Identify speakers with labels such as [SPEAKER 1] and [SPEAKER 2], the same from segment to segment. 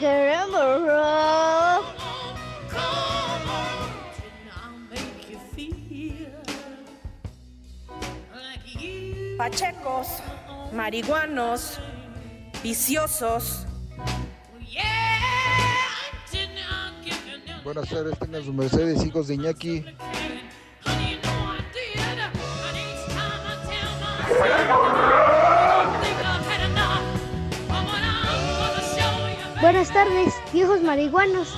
[SPEAKER 1] Pepe, queremos rock.
[SPEAKER 2] Pachecos, marihuanos, viciosos.
[SPEAKER 3] Buenas tardes, tengan sus mercedes, hijos de Iñaki.
[SPEAKER 1] Buenas tardes, viejos marihuanos.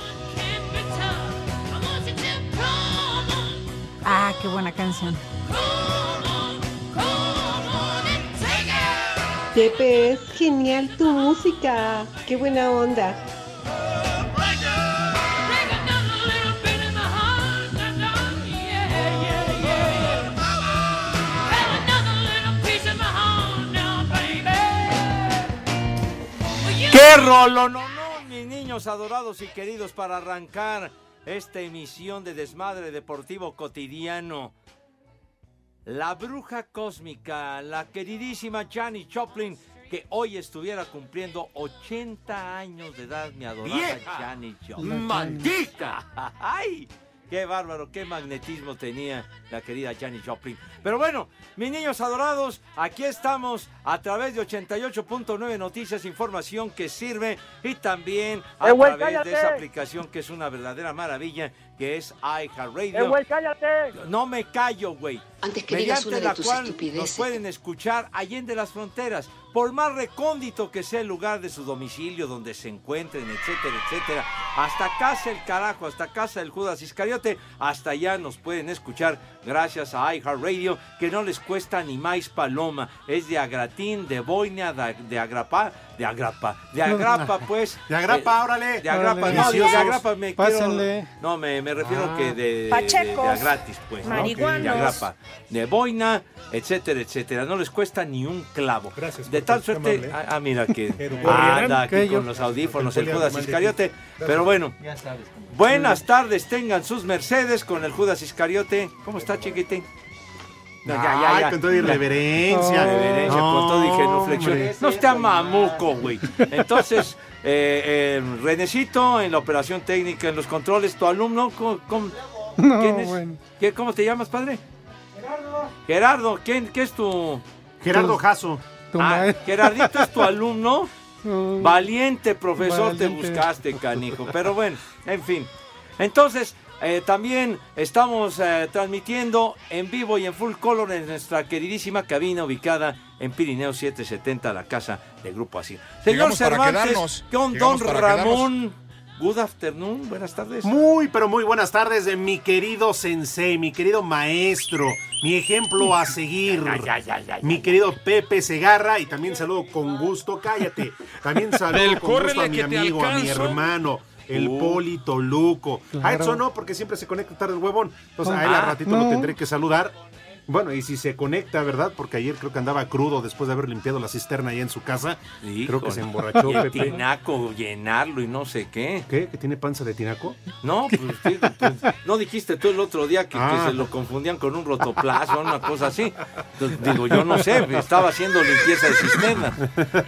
[SPEAKER 4] Ah, qué buena canción.
[SPEAKER 5] Pepe, es genial tu música. Qué buena onda.
[SPEAKER 6] ¡Qué rolo! No, niños adorados y queridos, para arrancar esta emisión de Desmadre Deportivo Cotidiano. La bruja cósmica, la queridísima Janis Joplin, que hoy estuviera cumpliendo 80 años de edad, mi adorada. Janis Joplin.
[SPEAKER 7] ¡Maldita!
[SPEAKER 6] ¡Ay! ¡Qué bárbaro! ¡Qué magnetismo tenía la querida Janis Joplin! Pero bueno, mis niños adorados, aquí estamos a través de 88.9 Noticias, información que sirve y también a
[SPEAKER 8] ¡Eh, güey,
[SPEAKER 6] través de esa aplicación que es una verdadera maravilla, que es iHeartRadio.
[SPEAKER 8] ¡Eh, güey, cállate!
[SPEAKER 6] No me callo, güey.
[SPEAKER 9] Antes que digas
[SPEAKER 6] Mediante
[SPEAKER 9] una de
[SPEAKER 6] la
[SPEAKER 9] tus
[SPEAKER 6] cual nos pueden escuchar allende las fronteras, por más recóndito que sea el lugar de su domicilio, donde se encuentren, etcétera, etcétera. Hasta casa el carajo, hasta casa del Judas Iscariote, hasta allá nos pueden escuchar gracias a iHeartRadio, que no les cuesta ni más paloma. Es de Agratín, de Boina, de, de Agrapa, de Agrapa, de Agrapa, pues.
[SPEAKER 10] De Agrapa,
[SPEAKER 6] Eh,
[SPEAKER 10] órale.
[SPEAKER 6] De Agrapa,
[SPEAKER 10] Órale.
[SPEAKER 6] no, de. Agrapa me quiero-
[SPEAKER 10] Pásenle.
[SPEAKER 6] No, me, me refiero
[SPEAKER 10] Ah.
[SPEAKER 6] que de, de, de- gratis, pues, ¿no?
[SPEAKER 2] marihuanos.
[SPEAKER 6] De Agrapa, de Boina, etcétera, etcétera. No les cuesta ni un clavo.
[SPEAKER 10] Gracias,
[SPEAKER 6] De tal suerte,
[SPEAKER 10] amable.
[SPEAKER 6] ah, ah, mira que anda aquí
[SPEAKER 10] ¿qué yo?
[SPEAKER 6] con los audífonos
[SPEAKER 10] El
[SPEAKER 6] Judas Iscariote. Pero bueno,
[SPEAKER 10] Ya sabes
[SPEAKER 6] buenas tardes, tengan sus Mercedes con el Judas Iscariote. ¿Cómo está, chiquitín? No,
[SPEAKER 10] Ay, con toda irreverencia.
[SPEAKER 6] Irreverencia,
[SPEAKER 10] No,
[SPEAKER 6] con todo y genuflexión. No está mamuco, güey. Entonces, eh, eh, Renecito en la operación técnica, en los controles, tu alumno, ¿cómo, cómo-
[SPEAKER 11] No,
[SPEAKER 6] quién es?
[SPEAKER 11] bueno.
[SPEAKER 6] ¿Qué- ¿Cómo te llamas, padre? Gerardo. Gerardo, ¿quién, ¿qué es tu...?
[SPEAKER 10] Gerardo Jasso.
[SPEAKER 11] Tu
[SPEAKER 6] Ah. Gerardito es tu alumno. Valiente profesor te buscaste, canijo. Pero bueno, en fin. Entonces, eh, también estamos eh, transmitiendo en vivo y en full color en nuestra queridísima cabina ubicada en Pirineo 770, la casa del Grupo Así. Señor
[SPEAKER 12] Llegamos para
[SPEAKER 6] Cervantes,
[SPEAKER 12] quedarnos.
[SPEAKER 6] con
[SPEAKER 12] Llegamos
[SPEAKER 6] don
[SPEAKER 12] para
[SPEAKER 6] Ramón. Good afternoon, buenas tardes.
[SPEAKER 10] Muy, pero muy buenas tardes, de mi querido sensei, mi querido maestro, mi ejemplo a seguir, mi querido Pepe Segarra, y también saludo con gusto, cállate, también saludo con gusto a mi amigo, a mi hermano, el
[SPEAKER 6] Uh.
[SPEAKER 10] Polito Luco. A
[SPEAKER 11] Claro.
[SPEAKER 10] Edson no, porque siempre se conecta tarde el huevón, entonces a él
[SPEAKER 6] Ah,
[SPEAKER 10] a ratito
[SPEAKER 11] no.
[SPEAKER 10] lo tendré que saludar. Bueno, y si se conecta, ¿verdad? Porque ayer creo que andaba crudo después de haber limpiado la cisterna ahí en su casa. Creo que se emborrachó,
[SPEAKER 6] Y el
[SPEAKER 10] Pepe.
[SPEAKER 6] tinaco, llenarlo y no sé qué.
[SPEAKER 10] ¿Qué? ¿Que tiene panza de tinaco?
[SPEAKER 6] No, pues, sí, pues, no dijiste tú el otro día que, que
[SPEAKER 10] Ah.
[SPEAKER 6] se lo confundían con un rotoplazo o una cosa así. Entonces, digo, yo no sé, estaba haciendo limpieza de cisterna.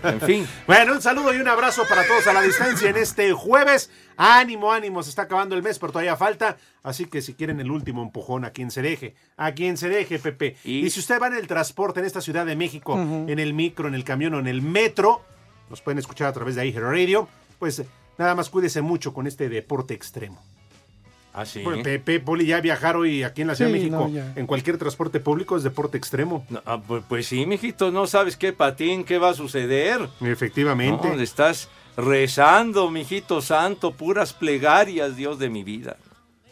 [SPEAKER 6] En fin.
[SPEAKER 10] Bueno, un saludo y un abrazo para todos a la distancia en este jueves. Ánimo, ánimo, se está acabando el mes, pero todavía falta. Así que si quieren el último empujón, a quien se deje, a quien se deje, Pepe.
[SPEAKER 6] Y-
[SPEAKER 10] Y, si usted va en el transporte en esta Ciudad de México, en el micro, en el camión o en el metro, nos pueden escuchar a través de iHeart Radio, pues nada más cuídese mucho con este deporte extremo.
[SPEAKER 6] Ah, sí.
[SPEAKER 10] Bueno, Pepe, Poli, ya viajar hoy aquí en la Ciudad
[SPEAKER 4] Sí,
[SPEAKER 10] de México
[SPEAKER 4] no,
[SPEAKER 10] en cualquier transporte público es deporte extremo.
[SPEAKER 6] No, ah, pues, pues sí, mijito, no sabes qué patín, qué va a suceder.
[SPEAKER 10] Efectivamente.
[SPEAKER 6] No, estás rezando, mijito santo, puras plegarias, Dios de mi vida.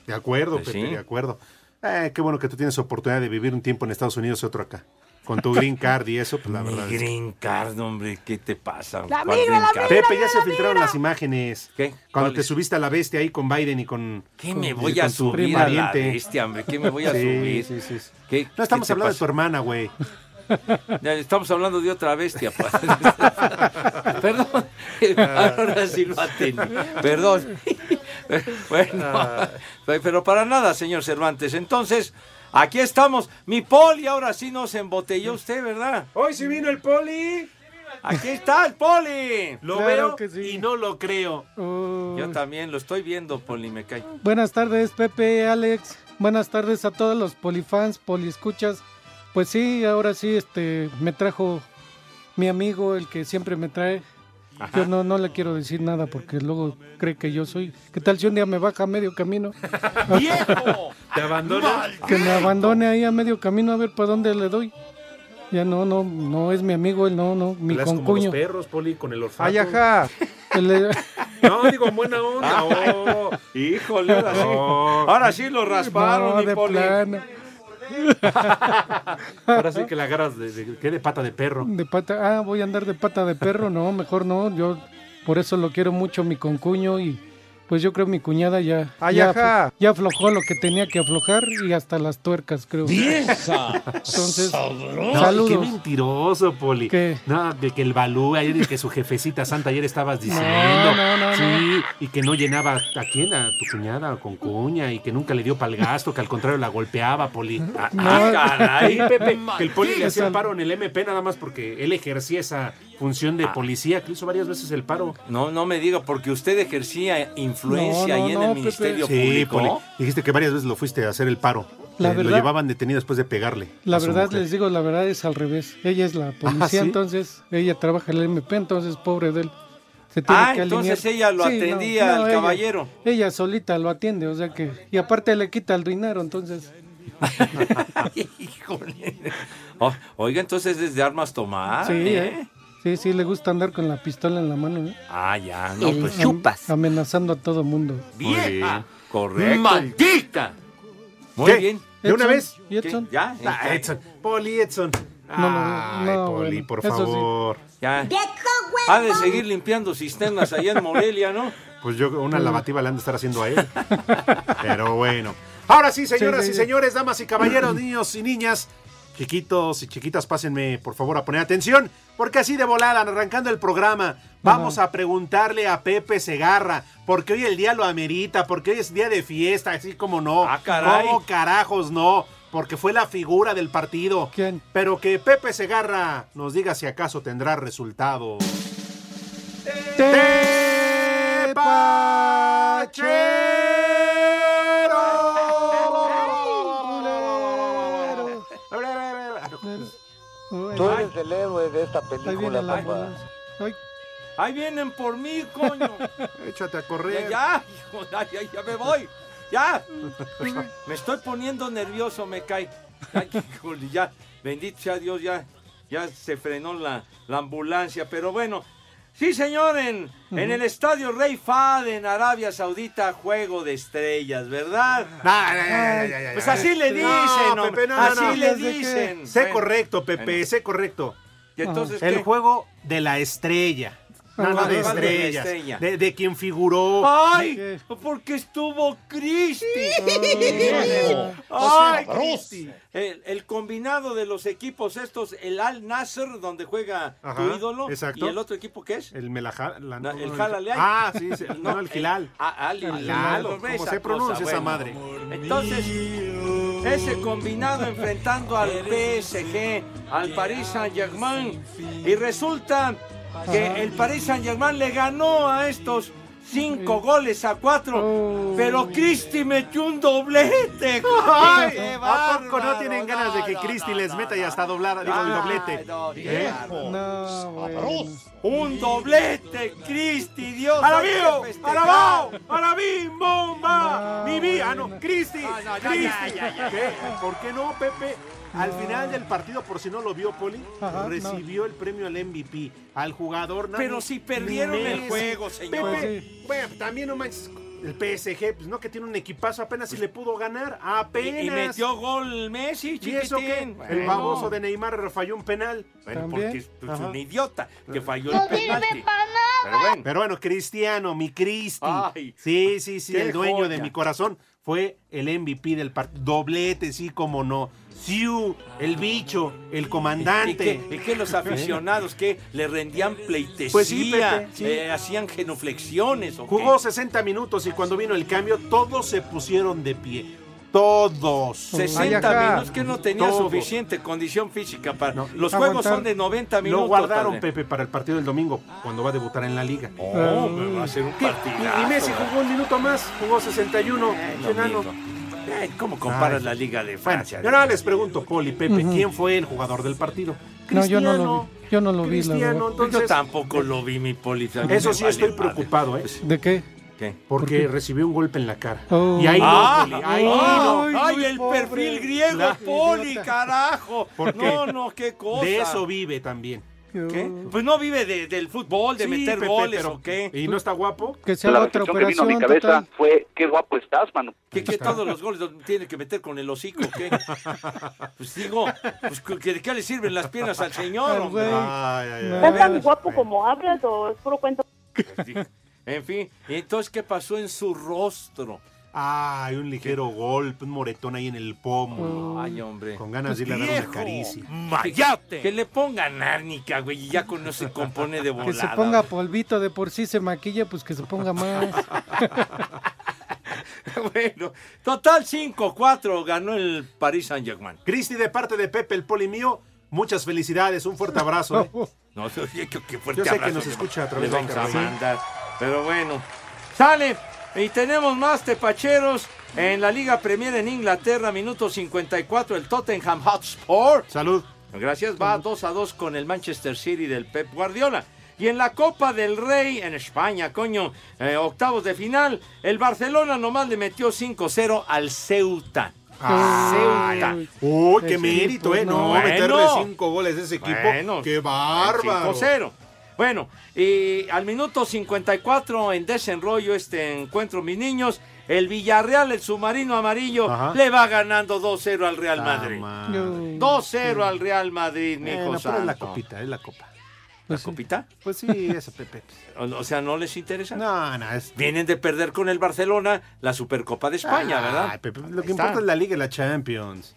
[SPEAKER 10] De acuerdo,
[SPEAKER 6] Pues
[SPEAKER 10] Pepe,
[SPEAKER 6] sí.
[SPEAKER 10] de acuerdo. Eh, qué bueno que tú tienes oportunidad de vivir un tiempo en Estados Unidos y otro acá. Con tu green card y eso, pues la
[SPEAKER 6] Mi
[SPEAKER 10] verdad. es
[SPEAKER 6] green card, hombre, ¿qué te pasa?
[SPEAKER 2] La.
[SPEAKER 10] Pepe, ya se filtraron las imágenes.
[SPEAKER 6] ¿Qué?
[SPEAKER 10] Cuando te subiste a la bestia ahí con Biden y con.
[SPEAKER 6] ¿Qué
[SPEAKER 10] con-
[SPEAKER 6] me voy
[SPEAKER 10] con
[SPEAKER 6] a subir a la bestia, hombre? ¿Qué me voy a
[SPEAKER 10] Sí,
[SPEAKER 6] subir?
[SPEAKER 10] sí, sí.
[SPEAKER 6] ¿Qué-
[SPEAKER 10] No estamos
[SPEAKER 6] qué
[SPEAKER 10] hablando de tu hermana, güey.
[SPEAKER 6] Ya, Estamos hablando de otra bestia. pues. Perdón. Ahora sí lo atendí. Perdón. bueno, pero para nada, señor Cervantes. Entonces, aquí estamos. Mi poli, ahora sí nos embotelló usted, ¿verdad?
[SPEAKER 10] Hoy sí vino el poli.
[SPEAKER 6] Aquí está el poli.
[SPEAKER 10] Lo
[SPEAKER 4] Claro
[SPEAKER 10] veo
[SPEAKER 4] que sí.
[SPEAKER 10] y no lo creo.
[SPEAKER 4] Uy.
[SPEAKER 6] Yo también lo estoy viendo, poli, me cae.
[SPEAKER 4] Buenas tardes, Pepe, Alex. Buenas tardes a todos los polifans, poliescuchas. Pues sí, ahora sí, este, me trajo mi amigo, el que siempre me trae. Yo no, no le quiero decir nada porque luego cree que yo soy. ¿Qué tal si un día me baja a medio camino?
[SPEAKER 6] ¡Viejo!
[SPEAKER 10] ¿Te abandona?
[SPEAKER 4] Que me abandone ahí a medio camino a ver para dónde le doy. Ya no, no, no es mi amigo, él no, no, mi
[SPEAKER 10] Hablas como los
[SPEAKER 4] concuño.
[SPEAKER 10] perros, poli, con el olfato.
[SPEAKER 3] Ay, ajá.
[SPEAKER 4] Él-
[SPEAKER 10] No, digo, en buena onda. oh.
[SPEAKER 6] Híjole, ahora sí. Ahora sí lo rasparon,
[SPEAKER 4] no,
[SPEAKER 6] mi
[SPEAKER 4] de
[SPEAKER 6] poli.
[SPEAKER 4] plano.
[SPEAKER 10] Ahora sí que la agarras de, de, de pata de perro.
[SPEAKER 4] De pata, ah, voy a andar de pata de perro, no, mejor no, yo por eso lo quiero mucho mi concuño y pues yo creo mi cuñada ya
[SPEAKER 3] Ay,
[SPEAKER 4] ya, ya aflojó lo que tenía que aflojar y hasta las tuercas, creo. Entonces,
[SPEAKER 10] No, qué mentiroso, Poli.
[SPEAKER 4] ¿Qué?
[SPEAKER 10] No, de que el Balú ayer y que su jefecita santa ayer estabas diciendo.
[SPEAKER 4] no, no,
[SPEAKER 10] Sí, y que no llenaba a quién, a tu cuñada con cuña y que nunca le dio para el gasto, que al contrario la golpeaba, Poli. Ah,
[SPEAKER 6] Ah, caray.
[SPEAKER 10] Pepe, que el Poli le hacía paro en el MP nada más porque él ejercía esa función de policía, que hizo varias veces el paro.
[SPEAKER 6] No, no me diga, porque usted ejercía influencia
[SPEAKER 4] No, no,
[SPEAKER 6] ahí en
[SPEAKER 4] no,
[SPEAKER 6] el
[SPEAKER 4] Pepe.
[SPEAKER 6] Ministerio
[SPEAKER 10] Sí,
[SPEAKER 6] Público.
[SPEAKER 10] Poli. Dijiste que varias veces lo fuiste a hacer el paro.
[SPEAKER 4] La
[SPEAKER 10] Eh, Lo
[SPEAKER 4] verdad-
[SPEAKER 10] llevaban detenido después de pegarle.
[SPEAKER 4] la verdad
[SPEAKER 10] mujer.
[SPEAKER 4] les digo, la verdad es al revés. Ella es la policía,
[SPEAKER 10] Ah, ¿sí?
[SPEAKER 4] entonces ella trabaja en el MP, entonces pobre de él. Se tiene
[SPEAKER 6] Ah,
[SPEAKER 4] que
[SPEAKER 6] entonces ella lo
[SPEAKER 4] Sí, no,
[SPEAKER 6] atendía
[SPEAKER 4] no,
[SPEAKER 6] al
[SPEAKER 4] ella-
[SPEAKER 6] caballero.
[SPEAKER 4] Ella solita lo atiende, o sea que y aparte le quita el dinero, entonces
[SPEAKER 6] Híjole. Oh, oiga, entonces es de armas tomar.
[SPEAKER 4] sí,
[SPEAKER 6] ¿eh?
[SPEAKER 4] ¿eh? Sí, sí, le gusta andar con la pistola en la mano, ¿eh?
[SPEAKER 6] Ah, ya, no, pues
[SPEAKER 4] Am- Amenazando a todo mundo.
[SPEAKER 6] Vieja. Correcto.
[SPEAKER 10] ¡Maldita!
[SPEAKER 6] Muy
[SPEAKER 10] ¿Qué?
[SPEAKER 6] bien.
[SPEAKER 10] ¿De una vez?
[SPEAKER 4] ¿Y Edson?
[SPEAKER 6] ¿Qué? ¿Ya?
[SPEAKER 10] Ah, Edson. Poli Edson.
[SPEAKER 4] No, no,
[SPEAKER 10] Ay,
[SPEAKER 4] no,
[SPEAKER 10] Poli,
[SPEAKER 4] bueno,
[SPEAKER 10] por
[SPEAKER 4] eso sí.
[SPEAKER 10] favor.
[SPEAKER 6] Ya. Ha de seguir limpiando cisternas allá en Morelia, ¿no?
[SPEAKER 10] Pues yo una lavativa le han de estar haciendo a él. Pero bueno. Ahora sí, señoras
[SPEAKER 4] Sí, sí,
[SPEAKER 10] y señores, damas y caballeros, niños y niñas, chiquitos y chiquitas, pásenme por favor a poner atención, porque así de volada, arrancando el programa, vamos a preguntarle a Pepe Segarra, porque hoy el día lo amerita, porque hoy es día de fiesta, así como no.
[SPEAKER 6] Ah, caray.
[SPEAKER 10] ¿Cómo carajos no? Porque fue la figura del partido.
[SPEAKER 4] ¿Quién?
[SPEAKER 10] Pero que Pepe Segarra nos diga si acaso tendrá resultado.
[SPEAKER 3] De esta
[SPEAKER 4] Ahí viene
[SPEAKER 3] película,
[SPEAKER 4] la
[SPEAKER 3] papá.
[SPEAKER 4] Ay,
[SPEAKER 6] Ahí vienen por mí, coño.
[SPEAKER 10] Échate a correr.
[SPEAKER 6] ya, hijo, ya, ya, ya me voy. Ya. Me estoy poniendo nervioso, me cae. Ay, híjole, ya, bendito sea Dios, ya, ya se frenó la, la ambulancia. Pero bueno, sí, señor, en, en el estadio Rey Fad en Arabia Saudita, juego de estrellas, ¿verdad?
[SPEAKER 10] No, ya, ya,
[SPEAKER 6] Pues así le dicen,
[SPEAKER 10] No, Pepe, no, no,
[SPEAKER 6] así
[SPEAKER 10] no.
[SPEAKER 6] le dicen.
[SPEAKER 10] Sé
[SPEAKER 6] Bueno,
[SPEAKER 10] correcto, Pepe,
[SPEAKER 6] bueno.
[SPEAKER 10] sé correcto.
[SPEAKER 6] Y entonces,
[SPEAKER 10] El
[SPEAKER 6] ¿qué?
[SPEAKER 10] juego de la estrella. Nada
[SPEAKER 4] Ah,
[SPEAKER 10] de
[SPEAKER 6] ¿cuál de la
[SPEAKER 10] estrellas.
[SPEAKER 6] estrella?
[SPEAKER 10] De, de quien figuró.
[SPEAKER 6] ¡Ay!
[SPEAKER 4] ¿Qué?
[SPEAKER 6] Porque estuvo Cristi.
[SPEAKER 4] Ah,
[SPEAKER 6] ¡Ay, Cristi! El, el combinado de los equipos estos, el Al Nasser, donde juega
[SPEAKER 10] Ajá,
[SPEAKER 6] tu ídolo,
[SPEAKER 10] exacto.
[SPEAKER 6] y el otro equipo, ¿qué es?
[SPEAKER 10] El Melajal. la-
[SPEAKER 6] No,
[SPEAKER 10] no,
[SPEAKER 6] el
[SPEAKER 10] no,
[SPEAKER 6] Jalaleay.
[SPEAKER 10] Ah, sí, sí, no, el Gilal.
[SPEAKER 6] ah, Al Hilal,
[SPEAKER 10] ¿cómo se
[SPEAKER 6] cosa,
[SPEAKER 10] pronuncia esa
[SPEAKER 6] bueno.
[SPEAKER 10] madre?
[SPEAKER 6] Entonces, ese combinado enfrentando al PSG, al Paris Saint-Germain, y resulta que el Paris Saint-Germain le ganó a estos cinco goles a cuatro,
[SPEAKER 4] Oh.
[SPEAKER 6] pero Cristi metió un doblete.
[SPEAKER 10] Ay,
[SPEAKER 6] ¡Qué
[SPEAKER 10] ¿A poco no tienen ganas de que
[SPEAKER 6] No,
[SPEAKER 10] Cristi
[SPEAKER 6] no,
[SPEAKER 10] les
[SPEAKER 6] no,
[SPEAKER 10] meta y hasta doblar, digo, el doblete?
[SPEAKER 6] no,
[SPEAKER 10] ¿Eh?
[SPEAKER 4] bueno.
[SPEAKER 6] Un doblete, Cristi, Dios.
[SPEAKER 10] ¡A la
[SPEAKER 6] hay que
[SPEAKER 10] mío! ¡A
[SPEAKER 6] festejar.
[SPEAKER 10] la bao! ¡A la bim! ¡Bomba!
[SPEAKER 4] No,
[SPEAKER 10] ¡Mi vi! Ah, Ah, no, Cristi. Cristi. ¿Por qué no, Pepe? Al final del partido, por si no lo vio Poli,
[SPEAKER 4] Ajá,
[SPEAKER 10] recibió el premio al MVP, al jugador.
[SPEAKER 6] Pero si perdieron el juego, señor.
[SPEAKER 10] Pepe,
[SPEAKER 4] Sí.
[SPEAKER 10] bueno, también no manches. El PSG, pues no que tiene un equipazo, apenas si le pudo ganar, apenas.
[SPEAKER 6] Y, y metió gol Messi,
[SPEAKER 10] ¿Y
[SPEAKER 6] chiquitín.
[SPEAKER 10] eso qué? El baboso de Neymar falló un penal.
[SPEAKER 6] Bueno,
[SPEAKER 4] También.
[SPEAKER 6] porque es pues, un idiota que falló
[SPEAKER 1] No
[SPEAKER 6] el
[SPEAKER 1] nada.
[SPEAKER 6] Pero bueno.
[SPEAKER 10] Pero bueno, Cristiano, mi Cristi.
[SPEAKER 6] Ay,
[SPEAKER 10] sí, sí, sí, el dueño de mi corazón fue el MVP del partido. Doblete, sí, como no. Siu, el bicho, el
[SPEAKER 6] ¿Y
[SPEAKER 10] comandante.
[SPEAKER 6] que, y que los aficionados que le rendían pleitesía,
[SPEAKER 10] Pues sí, Pepe, sí.
[SPEAKER 6] eh, hacían genuflexiones. ¿o qué?
[SPEAKER 10] Jugó 60 minutos y cuando vino el cambio, todos se pusieron de pie. Todos.
[SPEAKER 6] 60
[SPEAKER 4] Ay, ajá.
[SPEAKER 6] minutos que no tenía
[SPEAKER 10] Todo.
[SPEAKER 6] suficiente condición física para.
[SPEAKER 10] No,
[SPEAKER 6] los
[SPEAKER 4] aguantar.
[SPEAKER 6] juegos son de 90 minutos.
[SPEAKER 10] Lo guardaron. Pepe, para el partido del domingo, cuando va a debutar en la liga.
[SPEAKER 6] Oh, me va a ser un
[SPEAKER 10] ¿Qué?
[SPEAKER 6] partidazo.
[SPEAKER 10] Y, y Messi jugó un minuto más, jugó 61.
[SPEAKER 6] Eh. Eh, ¿Cómo comparas
[SPEAKER 10] Ay.
[SPEAKER 6] la Liga de
[SPEAKER 10] Bueno,
[SPEAKER 6] Francia?
[SPEAKER 10] y ahora les pregunto, Poli, Pepe. ¿quién fue el jugador del partido?
[SPEAKER 4] No, yo no lo vi. Yo no lo vi, la
[SPEAKER 10] entonces,
[SPEAKER 6] Yo tampoco lo vi, mi poli.
[SPEAKER 10] Eso sí estoy preocupado, ¿eh?
[SPEAKER 4] ¿De qué?
[SPEAKER 6] ¿Qué?
[SPEAKER 10] Porque
[SPEAKER 4] qué?
[SPEAKER 10] recibió un golpe en la cara.
[SPEAKER 4] Oh.
[SPEAKER 10] Y ahí
[SPEAKER 6] Ah,
[SPEAKER 10] no, Poli, ahí
[SPEAKER 6] ay,
[SPEAKER 10] no.
[SPEAKER 6] ay, el
[SPEAKER 4] pobre.
[SPEAKER 6] perfil griego,
[SPEAKER 10] La-
[SPEAKER 6] Poli, carajo.
[SPEAKER 10] ¿Por qué?
[SPEAKER 6] No, no, qué cosa.
[SPEAKER 10] De eso vive también.
[SPEAKER 6] ¿Qué? Pues no vive de- del fútbol, de
[SPEAKER 10] Sí,
[SPEAKER 6] meter
[SPEAKER 10] Pepe,
[SPEAKER 6] goles
[SPEAKER 10] pero-
[SPEAKER 6] o qué.
[SPEAKER 10] ¿Y no está guapo?
[SPEAKER 4] Que sea
[SPEAKER 7] la
[SPEAKER 4] otra
[SPEAKER 7] reflexión que vino a
[SPEAKER 4] operación.
[SPEAKER 7] mi cabeza
[SPEAKER 4] total.
[SPEAKER 7] fue, qué guapo estás, mano.
[SPEAKER 6] ¿Qué, que todos los goles los tiene que meter con el hocico, ¿qué? Pues digo, pues, ¿que- ¿de qué le sirven las piernas al señor, hombre?
[SPEAKER 4] güey.
[SPEAKER 10] Ay, ay,
[SPEAKER 4] No.
[SPEAKER 10] ay.
[SPEAKER 8] ¿Estás tan guapo como hablas o es puro cuento?
[SPEAKER 6] Sí. En fin, ¿y entonces qué pasó en su rostro?
[SPEAKER 10] Ay, un ligero golpe, un moretón ahí en el pómulo.
[SPEAKER 6] Ay, hombre.
[SPEAKER 10] Con ganas de ir a dar una caricia.
[SPEAKER 6] ¡Mayate! Que le pongan árnica, güey, y ya con eso se compone de volada.
[SPEAKER 4] Que se ponga polvito de por sí, se maquilla, pues que se ponga más.
[SPEAKER 6] bueno, total 5-4 ganó el Paris Saint-Germain.
[SPEAKER 10] Cristi, de parte de Pepe, el Poli mío, muchas felicidades, un fuerte abrazo. ¿eh?
[SPEAKER 6] No, qué, qué- qué fuerte
[SPEAKER 10] Yo sé que
[SPEAKER 6] abrazo
[SPEAKER 10] nos escucha a través de
[SPEAKER 6] vamos a
[SPEAKER 10] Carmen.
[SPEAKER 6] mandar. Pero bueno, sale. Y tenemos más tepacheros en la Liga Premier en Inglaterra, minuto 54, el Tottenham Hotspur.
[SPEAKER 10] Salud.
[SPEAKER 6] Gracias, va 2 a 2 con el Manchester City del Pep Guardiola. Y en la Copa del Rey en España, coño, eh, octavos de final, el Barcelona nomás le metió 5-0 al Ceuta. Ceuta.
[SPEAKER 10] Uy, qué
[SPEAKER 4] Ese
[SPEAKER 10] mérito,
[SPEAKER 4] equipo,
[SPEAKER 10] ¿eh? No,
[SPEAKER 6] no.
[SPEAKER 10] meterle
[SPEAKER 6] Bueno.
[SPEAKER 10] cinco goles a ese equipo.
[SPEAKER 6] Bueno,
[SPEAKER 10] ¡Qué bárbaro!
[SPEAKER 6] 5-0. Bueno, y al minuto 54 en desenrollo este encuentro, mis niños, el Villarreal, el submarino amarillo,
[SPEAKER 10] Ajá.
[SPEAKER 6] le va ganando 2-0 al Real
[SPEAKER 10] Ah,
[SPEAKER 6] Madrid.
[SPEAKER 4] Yo-
[SPEAKER 6] 2-0 al Real Madrid, mi hijo
[SPEAKER 10] pero es la copita, es la copa.
[SPEAKER 6] ¿La
[SPEAKER 4] Pues sí.
[SPEAKER 6] copita?
[SPEAKER 10] Pues sí, esa Pepe.
[SPEAKER 6] O, o sea, ¿no les interesa?
[SPEAKER 10] No, no, es...
[SPEAKER 6] Vienen de perder con el Barcelona la Supercopa de España,
[SPEAKER 10] Ay,
[SPEAKER 6] ¿verdad?
[SPEAKER 10] Pepe, lo
[SPEAKER 6] Ahí
[SPEAKER 10] que
[SPEAKER 6] está.
[SPEAKER 10] importa es la Liga y la Champions.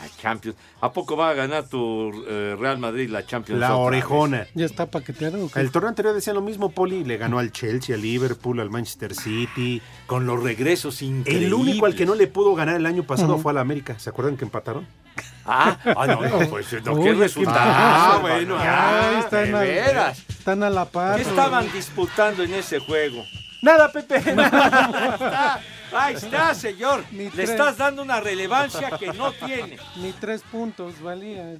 [SPEAKER 6] La Champions. ¿A poco va a ganar tu eh, Real Madrid la Champions?
[SPEAKER 10] La orejona.
[SPEAKER 4] ¿Ya está paqueteado?
[SPEAKER 10] El torneo anterior decía lo mismo, Poli. Le ganó al Chelsea, al Liverpool, al Manchester City.
[SPEAKER 6] Con los regresos increíbles.
[SPEAKER 10] El único al que no le pudo ganar el año pasado
[SPEAKER 4] Ujú.
[SPEAKER 10] fue al América. ¿Se acuerdan que empataron?
[SPEAKER 6] Ah, ah, no, no, pues no,
[SPEAKER 4] Uy,
[SPEAKER 6] qué resultado.
[SPEAKER 10] Ah, bueno,
[SPEAKER 6] ya,
[SPEAKER 4] Ay, están
[SPEAKER 6] veras.
[SPEAKER 4] Están a la par.
[SPEAKER 6] ¿Qué estaban disputando en ese juego?
[SPEAKER 10] Nada, Pepe.
[SPEAKER 6] Está, ahí está, señor.
[SPEAKER 4] Ni
[SPEAKER 6] Le
[SPEAKER 4] tres.
[SPEAKER 6] estás dando una relevancia que no tiene.
[SPEAKER 4] Ni tres puntos valía.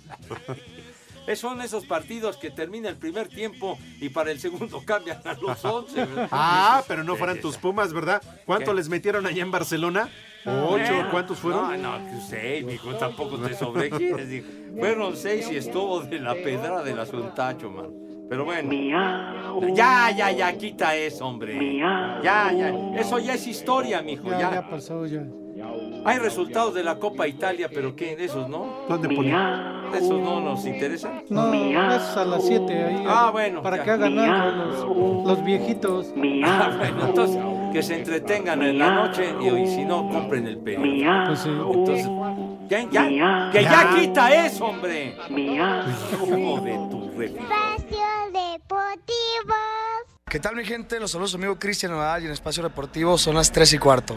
[SPEAKER 6] Son esos partidos que termina el primer tiempo y para el segundo cambian a los 11. ¿verdad?
[SPEAKER 10] Ah, pero no fueran tus Pumas, ¿verdad? ¿Cuánto
[SPEAKER 6] ¿Qué?
[SPEAKER 10] les metieron allá en Barcelona? ¿Ocho?
[SPEAKER 6] Bueno,
[SPEAKER 10] ¿Cuántos fueron?
[SPEAKER 6] No, no, que seis, mijo, tampoco te sobregires. Fueron seis y estuvo de la pedrada del asuntacho, man. Pero bueno. Ya, ya, ya, quita eso, hombre. Ya, ya. Eso ya es historia, mijo,
[SPEAKER 4] Ya,
[SPEAKER 6] ya.
[SPEAKER 4] ya pasó, ya.
[SPEAKER 6] Hay resultados de la Copa Italia, pero ¿qué? Esos no.
[SPEAKER 10] ¿Dónde Poli?
[SPEAKER 6] Esos no nos interesan.
[SPEAKER 4] No, es a las 7 ahí.
[SPEAKER 6] Ah, bueno,
[SPEAKER 4] Para que hagan algo los, los viejitos.
[SPEAKER 6] Ah, bueno, entonces que se entretengan en la noche y, y si no, compren el periódico.
[SPEAKER 4] Pues sí.
[SPEAKER 6] Entonces, ya, ya, que ya quita eso, hombre. Hijo de tu.
[SPEAKER 9] ¿Qué tal mi gente? Los saludos amigo Cristian Nodal y en Espacio Deportivo son las 3 y cuarto.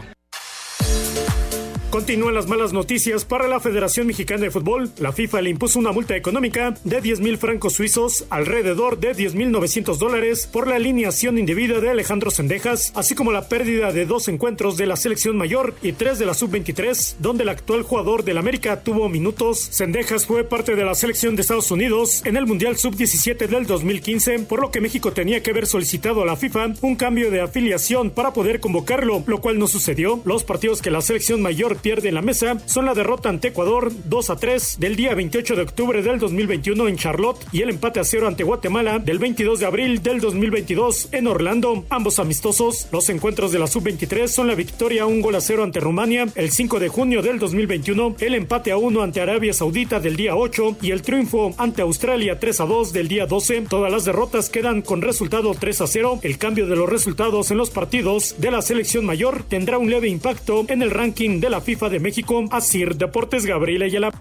[SPEAKER 9] Continúan las malas noticias para la Federación Mexicana de Fútbol. La FIFA le impuso una multa económica de 10 mil francos suizos, alrededor de 10 mil 900 dólares, por la alineación indebida de Alejandro Sendejas, así como la pérdida de dos encuentros de la selección mayor y tres de la sub-23, donde el actual jugador del América tuvo minutos. Sendejas fue parte de la selección de Estados Unidos en el Mundial Sub-17 del 2015, por lo que México tenía que haber solicitado a la FIFA un cambio de afiliación para poder convocarlo, lo cual no sucedió. Los partidos que la selección mayor pierde en la mesa son la derrota ante Ecuador 2 a 3 del día 28 de octubre del 2021 en Charlotte y el empate a cero ante Guatemala del 22 de abril del 2022 en Orlando, ambos amistosos. Los encuentros de la sub-23 son la victoria un gol a cero ante Rumania el 5 de junio del 2021, el empate a 1 ante Arabia Saudita del día 8 y el triunfo ante Australia 3 a 2 del día 12. Todas las derrotas quedan con resultado 3 a 0. El cambio de los resultados en los partidos de la selección mayor tendrá un leve impacto en el ranking de la FIFA de México. Asir Deportes Gabriel Ayala.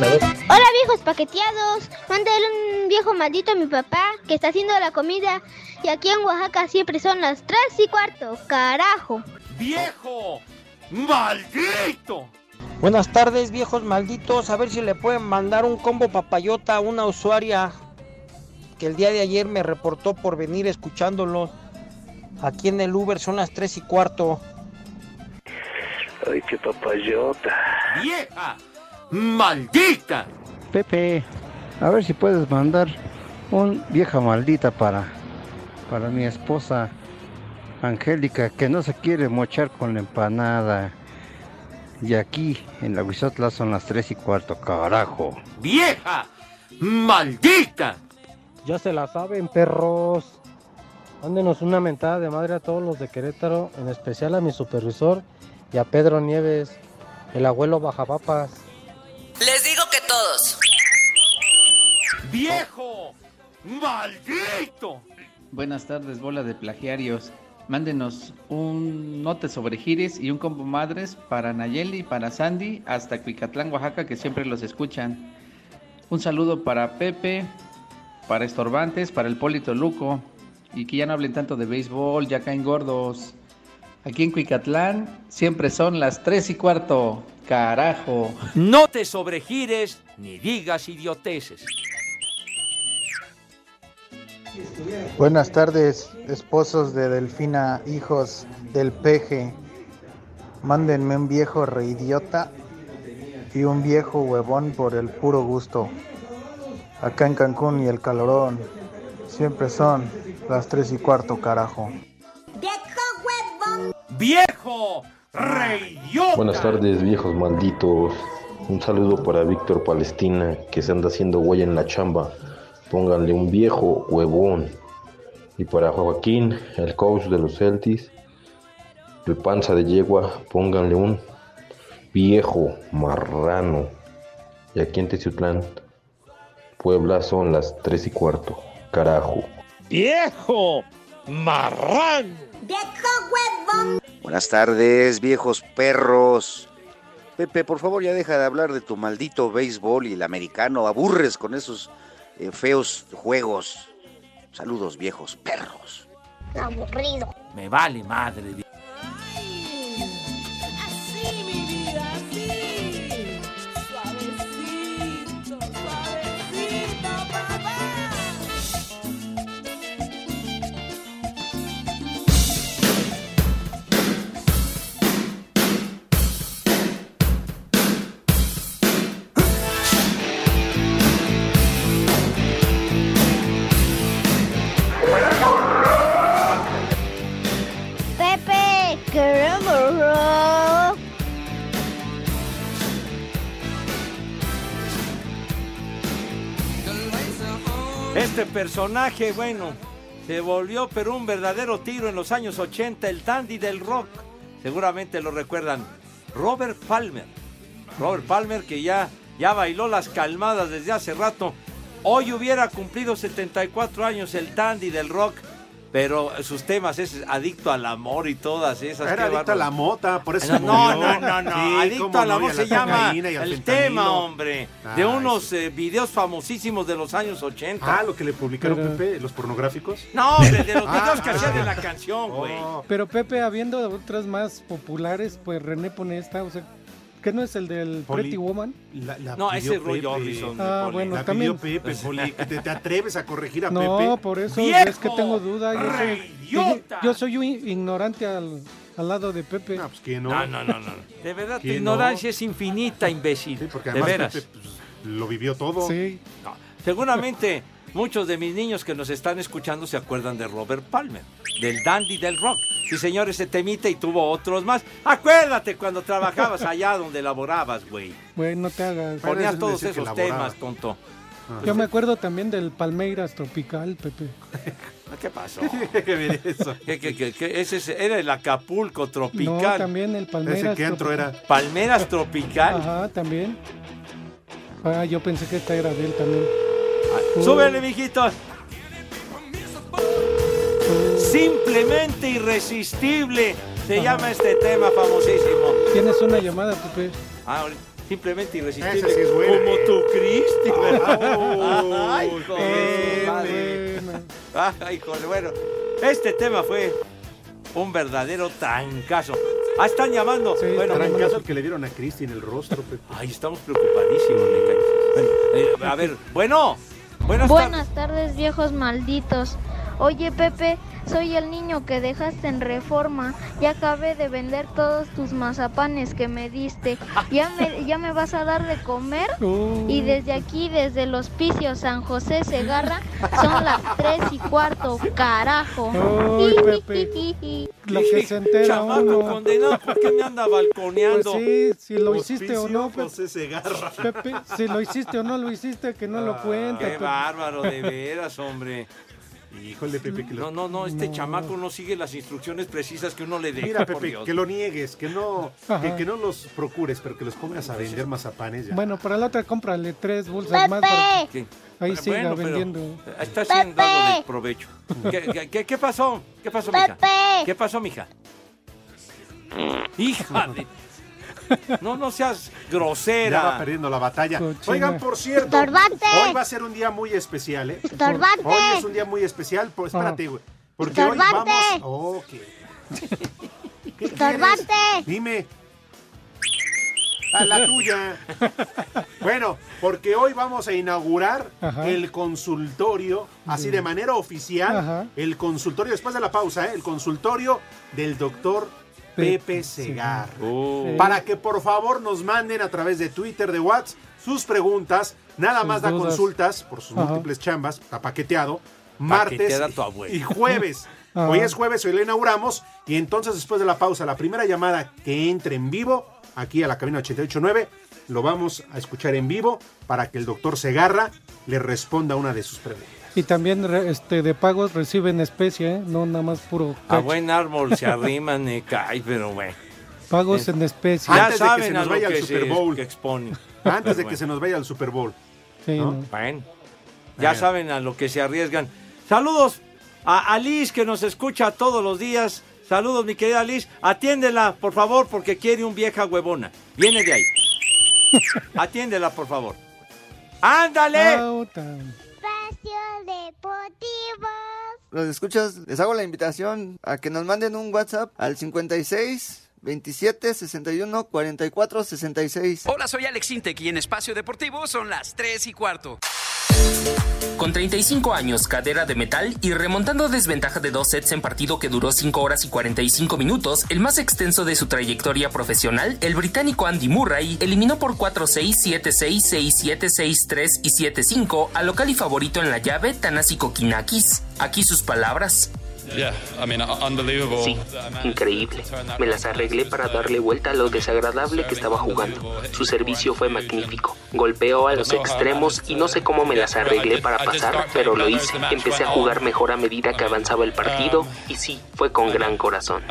[SPEAKER 11] Hola viejos paqueteados, mándale un viejo maldito a mi papá que está haciendo la comida y aquí en Oaxaca siempre son las 3 y cuarto, carajo.
[SPEAKER 6] ¡Viejo! ¡Maldito!
[SPEAKER 12] Buenas tardes viejos malditos, a ver si le pueden mandar un combo papayota a una usuaria que el día de ayer me reportó por venir escuchándolo. Aquí en el Uber son las 3 y cuarto.
[SPEAKER 3] Ay, qué papayota.
[SPEAKER 6] ¡Vieja! ¡Maldita!
[SPEAKER 13] Pepe, a ver si puedes mandar un vieja maldita para, para mi esposa Angélica, que no se quiere mochar con la empanada. Y aquí en la Huizotla son las 3 y cuarto, carajo.
[SPEAKER 6] ¡Vieja! ¡Maldita!
[SPEAKER 14] Ya se la saben, perros. Mándenos una mentada de madre a todos los de Querétaro, en especial a mi supervisor y a Pedro Nieves, el abuelo Bajapapas.
[SPEAKER 15] Les digo que todos.
[SPEAKER 6] ¡Viejo! ¡Maldito!
[SPEAKER 16] Buenas tardes, bola de plagiarios. Mándenos un note sobre gires y un combo madres para Nayeli, para Sandy, hasta Cuicatlán, Oaxaca, que siempre los escuchan. Un saludo para Pepe, para Estorbantes, para el Polito Luco, y que ya no hablen tanto de béisbol, ya caen gordos. Aquí en Cuicatlán siempre son las 3 y cuarto. Carajo.
[SPEAKER 6] No te sobregires ni digas idioteces.
[SPEAKER 17] Buenas tardes, esposos de Delfina, hijos del peje. Mándenme un viejo reidiota y un viejo huevón por el puro gusto. Acá en Cancún y el calorón siempre son las 3 y cuarto, carajo.
[SPEAKER 6] ¡Viejo! ¡Reyota!
[SPEAKER 18] Buenas tardes, viejos malditos. Un saludo para Víctor Palestina, que se anda haciendo huella en la chamba. Pónganle un viejo huevón. Y para Joaquín, el coach de los Celtics, el panza de yegua, pónganle un viejo marrano. Y aquí en Teciutlán, Puebla son las 3 y cuarto. Carajo.
[SPEAKER 19] ¡Viejo marrano!
[SPEAKER 20] Buenas tardes, viejos perros. Pepe, por favor, ya deja de hablar de tu maldito béisbol y el americano. Aburres con esos eh, feos juegos. Saludos, viejos perros.
[SPEAKER 11] Aburrido.
[SPEAKER 6] Me vale madre. Personaje, bueno, se volvió pero un verdadero tiro en los años 80, el dandy del rock. Seguramente lo recuerdan. Robert Palmer. Robert Palmer que ya, ya bailó las calmadas desde hace rato. Hoy hubiera cumplido 74 años el dandy del rock. Pero sus temas es adicto al amor y todas esas.
[SPEAKER 10] Era adicto a la mota, por eso
[SPEAKER 6] No,
[SPEAKER 10] se
[SPEAKER 6] no,
[SPEAKER 10] murió.
[SPEAKER 6] no, no, no.
[SPEAKER 10] Sí,
[SPEAKER 6] Adicto al amor se
[SPEAKER 10] la
[SPEAKER 6] llama el tema, hombre. De unos eh, videos famosísimos de los años 80.
[SPEAKER 10] Ah, lo que le publicaron
[SPEAKER 4] Pero-
[SPEAKER 10] Pepe, los pornográficos.
[SPEAKER 6] No, hombre, de los
[SPEAKER 10] Ah,
[SPEAKER 6] videos que
[SPEAKER 10] ah.
[SPEAKER 6] hacía de la canción, güey.
[SPEAKER 4] Pero Pepe, habiendo otras más populares, pues René pone esta, o sea, ¿qué no es el del
[SPEAKER 10] Poli-
[SPEAKER 4] Pretty Woman?
[SPEAKER 10] La- la
[SPEAKER 6] No, ese es Roy. Orbison,
[SPEAKER 4] Ah,
[SPEAKER 6] Poli.
[SPEAKER 4] bueno,
[SPEAKER 10] La
[SPEAKER 4] también.
[SPEAKER 10] pidió Pepe, Poli, que te, te atreves a corregir a
[SPEAKER 4] No,
[SPEAKER 10] Pepe.
[SPEAKER 4] por eso
[SPEAKER 6] ¡Viejo!
[SPEAKER 4] es que tengo duda. Yo soy, yo soy un ignorante al, al lado de Pepe.
[SPEAKER 10] No, pues que no.
[SPEAKER 6] No, no, no, no. De verdad, tu
[SPEAKER 10] ¿Quién
[SPEAKER 6] ignorancia es infinita, imbécil.
[SPEAKER 10] Sí, porque
[SPEAKER 6] de
[SPEAKER 10] además
[SPEAKER 6] veras.
[SPEAKER 10] Pepe pues, lo vivió todo.
[SPEAKER 4] Sí.
[SPEAKER 6] No, Seguramente muchos de mis niños que nos están escuchando se acuerdan de Robert Palmer, del dandy del rock. Sí, señor, ese temita y tuvo otros más. Acuérdate cuando trabajabas allá donde laborabas, güey.
[SPEAKER 4] Güey, no te hagas.
[SPEAKER 6] Ponías todos esos temas, tonto.
[SPEAKER 4] Yo me acuerdo también del Palmeiras Tropical, Pepe.
[SPEAKER 6] ¿Qué pasó?
[SPEAKER 10] ver eso.
[SPEAKER 6] ¿Qué, qué, qué, qué? Ese es- era el Acapulco
[SPEAKER 4] No,
[SPEAKER 6] tropical.
[SPEAKER 4] también el Palmeiras.
[SPEAKER 10] ¿Ese qué
[SPEAKER 4] Tropical.
[SPEAKER 10] era?
[SPEAKER 6] Palmeras tropical.
[SPEAKER 4] Ajá, también. Ah, yo pensé que esta era de él también.
[SPEAKER 6] Ah, Súbele, mijitos. Simplemente irresistible. Se llama este tema famosísimo.
[SPEAKER 4] Tienes una llamada, Pepe.
[SPEAKER 6] Ah, simplemente irresistible.
[SPEAKER 10] Sí
[SPEAKER 6] Como
[SPEAKER 10] ¿eh?
[SPEAKER 6] tu Cristi, ¿verdad?
[SPEAKER 10] Oh,
[SPEAKER 6] Ay, su madre. Ay, híjole, bueno. Este tema fue un verdadero trancazo. Ah, están llamando.
[SPEAKER 4] Sí,
[SPEAKER 6] bueno,
[SPEAKER 10] Trancazo que le dieron a Cristi en el rostro, Pepe.
[SPEAKER 6] Ay, estamos preocupadísimos, me cae. Bueno, eh, a ver, bueno. Buenas,
[SPEAKER 11] Buenas tardes, viejos malditos. Oye, Pepe, soy el niño que dejaste en reforma. Ya acabé de vender todos tus mazapanes que me diste. ¿Ya me, ya me vas a dar de comer?
[SPEAKER 4] Uh,
[SPEAKER 11] Y desde aquí, desde el hospicio San José Segarra, son las tres y cuarto, carajo.
[SPEAKER 4] Uy, Pepe. Lo que se entera
[SPEAKER 6] Chamaco
[SPEAKER 4] uno.
[SPEAKER 6] condenado, ¿por qué me anda
[SPEAKER 4] Pues
[SPEAKER 6] balconeando?
[SPEAKER 4] sí, si lo hiciste o no, Pepe.
[SPEAKER 10] José Segarra.
[SPEAKER 4] Pepe, si lo hiciste o no lo hiciste, que no lo cuenta.
[SPEAKER 6] Qué
[SPEAKER 4] Pepe.
[SPEAKER 6] bárbaro, de veras, hombre.
[SPEAKER 10] Híjole, Pepe, que lo...
[SPEAKER 6] No, no, no, este
[SPEAKER 4] No.
[SPEAKER 6] chamaco no sigue las instrucciones precisas que uno le deja,
[SPEAKER 10] Mira, Pepe, que lo niegues, que no, que, que no los procures, pero que los pongas a vender mazapanes ya.
[SPEAKER 4] Bueno, para la otra cómprale tres bolsas más. Para
[SPEAKER 6] ¿Qué?
[SPEAKER 4] Ahí
[SPEAKER 6] Bueno, pero
[SPEAKER 4] vendiendo.
[SPEAKER 6] Está
[SPEAKER 11] Pepe.
[SPEAKER 6] algo de provecho. ¿Qué, qué- qué, qué pasó? ¿Qué pasó, mija? ¿Qué pasó, mija? Hija de... No, no seas
[SPEAKER 10] Ya va
[SPEAKER 6] grosera.
[SPEAKER 10] perdiendo la batalla.
[SPEAKER 4] Cochina.
[SPEAKER 10] Oigan, por cierto,
[SPEAKER 11] Estorbante.
[SPEAKER 10] hoy va a ser un día muy especial, ¿eh?
[SPEAKER 11] Estorbante.
[SPEAKER 10] Hoy es un día muy especial, pues espérate, güey. Porque hoy vamos... Oh, ¿qué? ¿Qué
[SPEAKER 11] Estorbante.
[SPEAKER 10] quieres? Dime. A la tuya. Bueno, porque hoy vamos a inaugurar
[SPEAKER 4] Ajá.
[SPEAKER 10] el consultorio, así de manera oficial,
[SPEAKER 4] Ajá.
[SPEAKER 10] el consultorio, después de la pausa, ¿eh? el consultorio del doctor Pepe Segarra.
[SPEAKER 6] Oh.
[SPEAKER 4] Sí.
[SPEAKER 10] Para que por favor nos manden a través de Twitter, de WhatsApp, sus preguntas. Nada
[SPEAKER 4] Sus
[SPEAKER 10] más da
[SPEAKER 4] dudas.
[SPEAKER 10] consultas por sus
[SPEAKER 4] Ajá.
[SPEAKER 10] múltiples chambas, está paqueteado. Martes
[SPEAKER 6] tu
[SPEAKER 10] y jueves.
[SPEAKER 4] Ajá.
[SPEAKER 10] Hoy es jueves, hoy lo inauguramos. Y entonces, después de la pausa, la primera llamada que entre en vivo, aquí a la cabina 889, lo vamos a escuchar en vivo para que el doctor Segarra le responda una de sus preguntas.
[SPEAKER 4] Y también re- este de pagos reciben especie, ¿eh? no nada más puro
[SPEAKER 6] A buen árbol se arriman, me cae, pero bueno.
[SPEAKER 4] Pagos en especie.
[SPEAKER 6] Ya
[SPEAKER 10] Antes de que
[SPEAKER 6] saben
[SPEAKER 10] se nos vaya al Super Bowl.
[SPEAKER 6] que exponen.
[SPEAKER 10] Antes de que se nos vaya al Super Bowl.
[SPEAKER 4] Sí,
[SPEAKER 10] ¿no?
[SPEAKER 4] no.
[SPEAKER 6] Bueno, ya
[SPEAKER 10] Bueno.
[SPEAKER 6] saben a lo que se arriesgan. Saludos a Alice que nos escucha todos los días. Saludos, mi querida Alice. Atiéndela, por favor, porque quiere un vieja huevona. Viene de ahí. Atiéndela, por favor. ¡Ándale!
[SPEAKER 11] Espacio.
[SPEAKER 21] Los escuchas, les hago la invitación a que nos manden un WhatsApp al 56 27 61 44 66.
[SPEAKER 15] Hola, soy Alex Intec y en Espacio Deportivo son las 3 y cuarto.
[SPEAKER 22] Con 35 años, cadera de metal y remontando desventaja de dos sets en partido que duró 5 horas y 45 minutos, el más extenso de su trayectoria profesional, el británico Andy Murray eliminó por 4-6, 7-6, 6-7, 6-3 y 7-5 al local y favorito en la llave Tanasi Kokinakis. Aquí sus palabras.
[SPEAKER 23] Sí, increíble. Me las arreglé para darle vuelta a lo desagradable que estaba jugando. Su servicio fue magnífico. Golpeó a los extremos y no sé cómo me las arreglé para pasar, pero lo hice. Empecé a jugar mejor a medida que avanzaba el partido y sí, fue con gran corazón.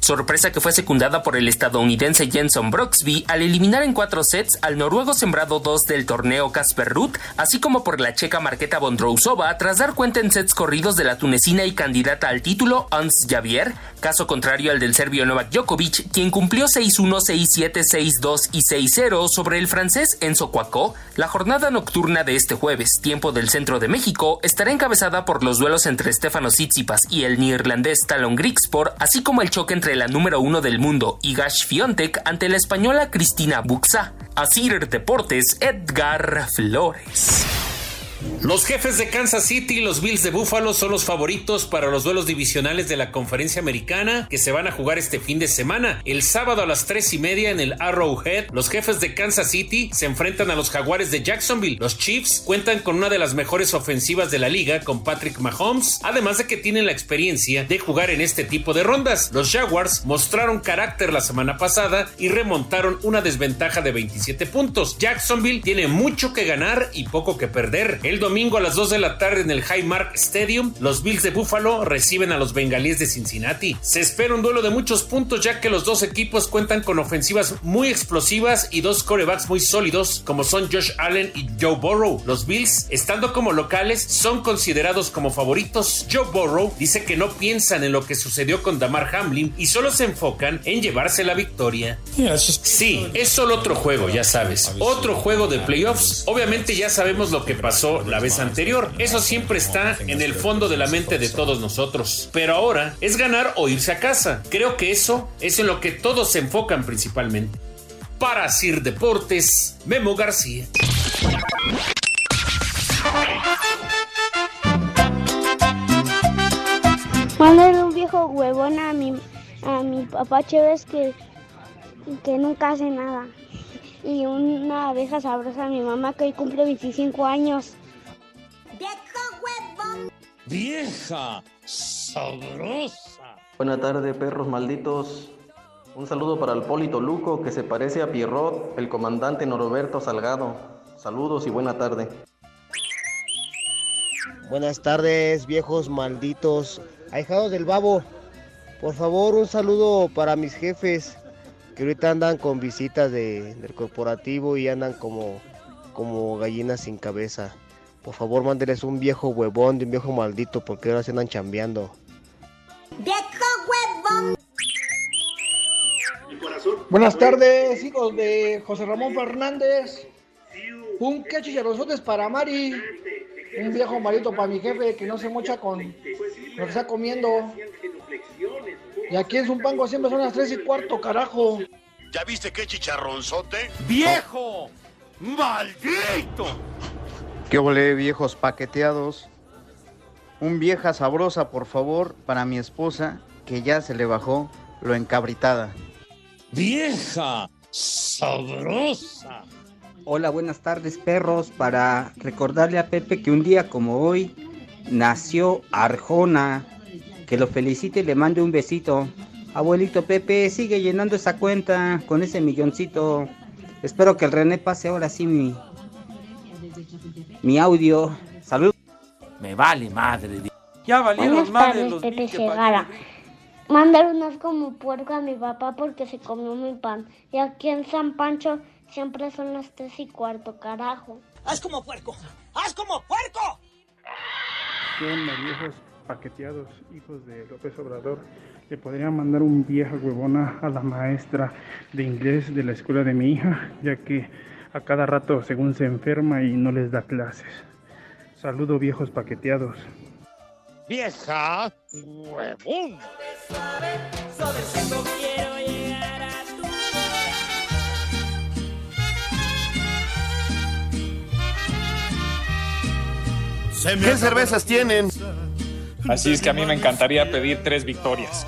[SPEAKER 22] Sorpresa que fue secundada por el estadounidense Jenson Broxby al eliminar en cuatro sets al noruego sembrado 2 del torneo Casper Ruth, así como por la checa Marqueta Bondrousova tras dar cuenta en sets corridos de la tunecina y candidata al título, Ans Javier, caso contrario al del serbio Novak Djokovic, quien cumplió 6-1, 6-7, 6-2 y 6-0 sobre el francés Enzo Cuacó. La jornada nocturna de este jueves, tiempo del centro de México, estará encabezada por los duelos entre Stefano Tsitsipas y el neerlandés Talon Grigspor, así como el choque entre la número uno del mundo, Igash Fiontek, ante la española Cristina Buxa. Asir Deportes, Edgar Flores.
[SPEAKER 24] Los jefes de Kansas City y los Bills de Buffalo son los favoritos para los duelos divisionales de la conferencia americana que se van a jugar este fin de semana. El sábado a las tres y media en el Arrowhead, los jefes de Kansas City se enfrentan a los jaguares de Jacksonville. Los Chiefs cuentan con una de las mejores ofensivas de la liga con Patrick Mahomes, además de que tienen la experiencia de jugar en este tipo de rondas. Los Jaguars mostraron carácter la semana pasada y remontaron una desventaja de 27 puntos. Jacksonville tiene mucho que ganar y poco que perder. Domingo a las 2 de la tarde en el Highmark Stadium, los Bills de Buffalo reciben a los Bengalíes de Cincinnati. Se espera un duelo de muchos puntos ya que los dos equipos cuentan con ofensivas muy explosivas y dos corebacks muy sólidos como son Josh Allen y Joe Burrow. Los Bills, estando como locales, son considerados como favoritos. Joe Burrow dice que no piensan en lo que sucedió con Damar Hamlin y solo se enfocan en llevarse la victoria. Sí, es solo otro juego, ya sabes. Otro juego de playoffs. Obviamente ya sabemos lo que pasó la vez anterior. Eso siempre está en el fondo de la mente de todos nosotros. Pero ahora es ganar o irse a casa. Creo que eso es en lo que todos se enfocan principalmente. Para Sir Deportes, Memo García.
[SPEAKER 1] Mándale un viejo huevón a mi, a mi papá Chévez que, que nunca hace nada. Y una abeja sabrosa a mi mamá que hoy cumple 25 años.
[SPEAKER 19] Vieja sabrosa.
[SPEAKER 25] Buenas tardes, perros malditos. Un saludo para el Polito Luco, que se parece a Pierrot, el comandante Norberto Salgado. Saludos y buena tarde.
[SPEAKER 26] Buenas tardes, viejos malditos. Ahijados del babo, por favor, un saludo para mis jefes que ahorita andan con visitas de- del corporativo y andan como, como gallinas sin cabeza. Por favor, mándeles un viejo huevón de un viejo maldito porque ahora se andan chambeando.
[SPEAKER 27] Buenas tardes, hijos de José Ramón Fernández. Un queche chicharronzotes para Mari. Un viejo maldito para mi jefe que no se mocha con lo que está comiendo. Y aquí en Zumpango siempre son las 3 y cuarto, carajo.
[SPEAKER 28] ¿Ya viste qué chicharronzote?
[SPEAKER 6] ¡Viejo! ¡Maldito!
[SPEAKER 29] ¿Qué volé, viejos paqueteados? Un vieja sabrosa, por favor, para mi esposa, que ya se le bajó lo encabritada.
[SPEAKER 19] Vieja sabrosa.
[SPEAKER 30] Hola, buenas tardes, perros. Para recordarle a Pepe que un día como hoy nació Arjona. Que lo felicite y le mande un besito. Abuelito Pepe, sigue llenando esa cuenta con ese milloncito. Espero que el René pase ahora sí mi, mi audio. Salud.
[SPEAKER 6] Me vale madre. di- Ya valieron
[SPEAKER 1] Buenas
[SPEAKER 6] madre
[SPEAKER 1] tardes,
[SPEAKER 6] los
[SPEAKER 1] Pepe Segara. Mándale unas como puerco a mi papá porque se comió mi pan. Y aquí en San Pancho siempre son las tres y cuarto, carajo.
[SPEAKER 31] ¡Haz como puerco! ¡Haz como puerco!
[SPEAKER 32] ¿Qué onda, viejos paqueteados, hijos de López Obrador? Le podría mandar un vieja huevona a la maestra de inglés de la escuela de mi hija, ya que a cada rato según se enferma y no les da clases. Saludo, viejos paqueteados.
[SPEAKER 19] Vieja huevón.
[SPEAKER 10] ¿Qué cervezas tienen?
[SPEAKER 33] Así es que a mí me encantaría pedir tres victorias.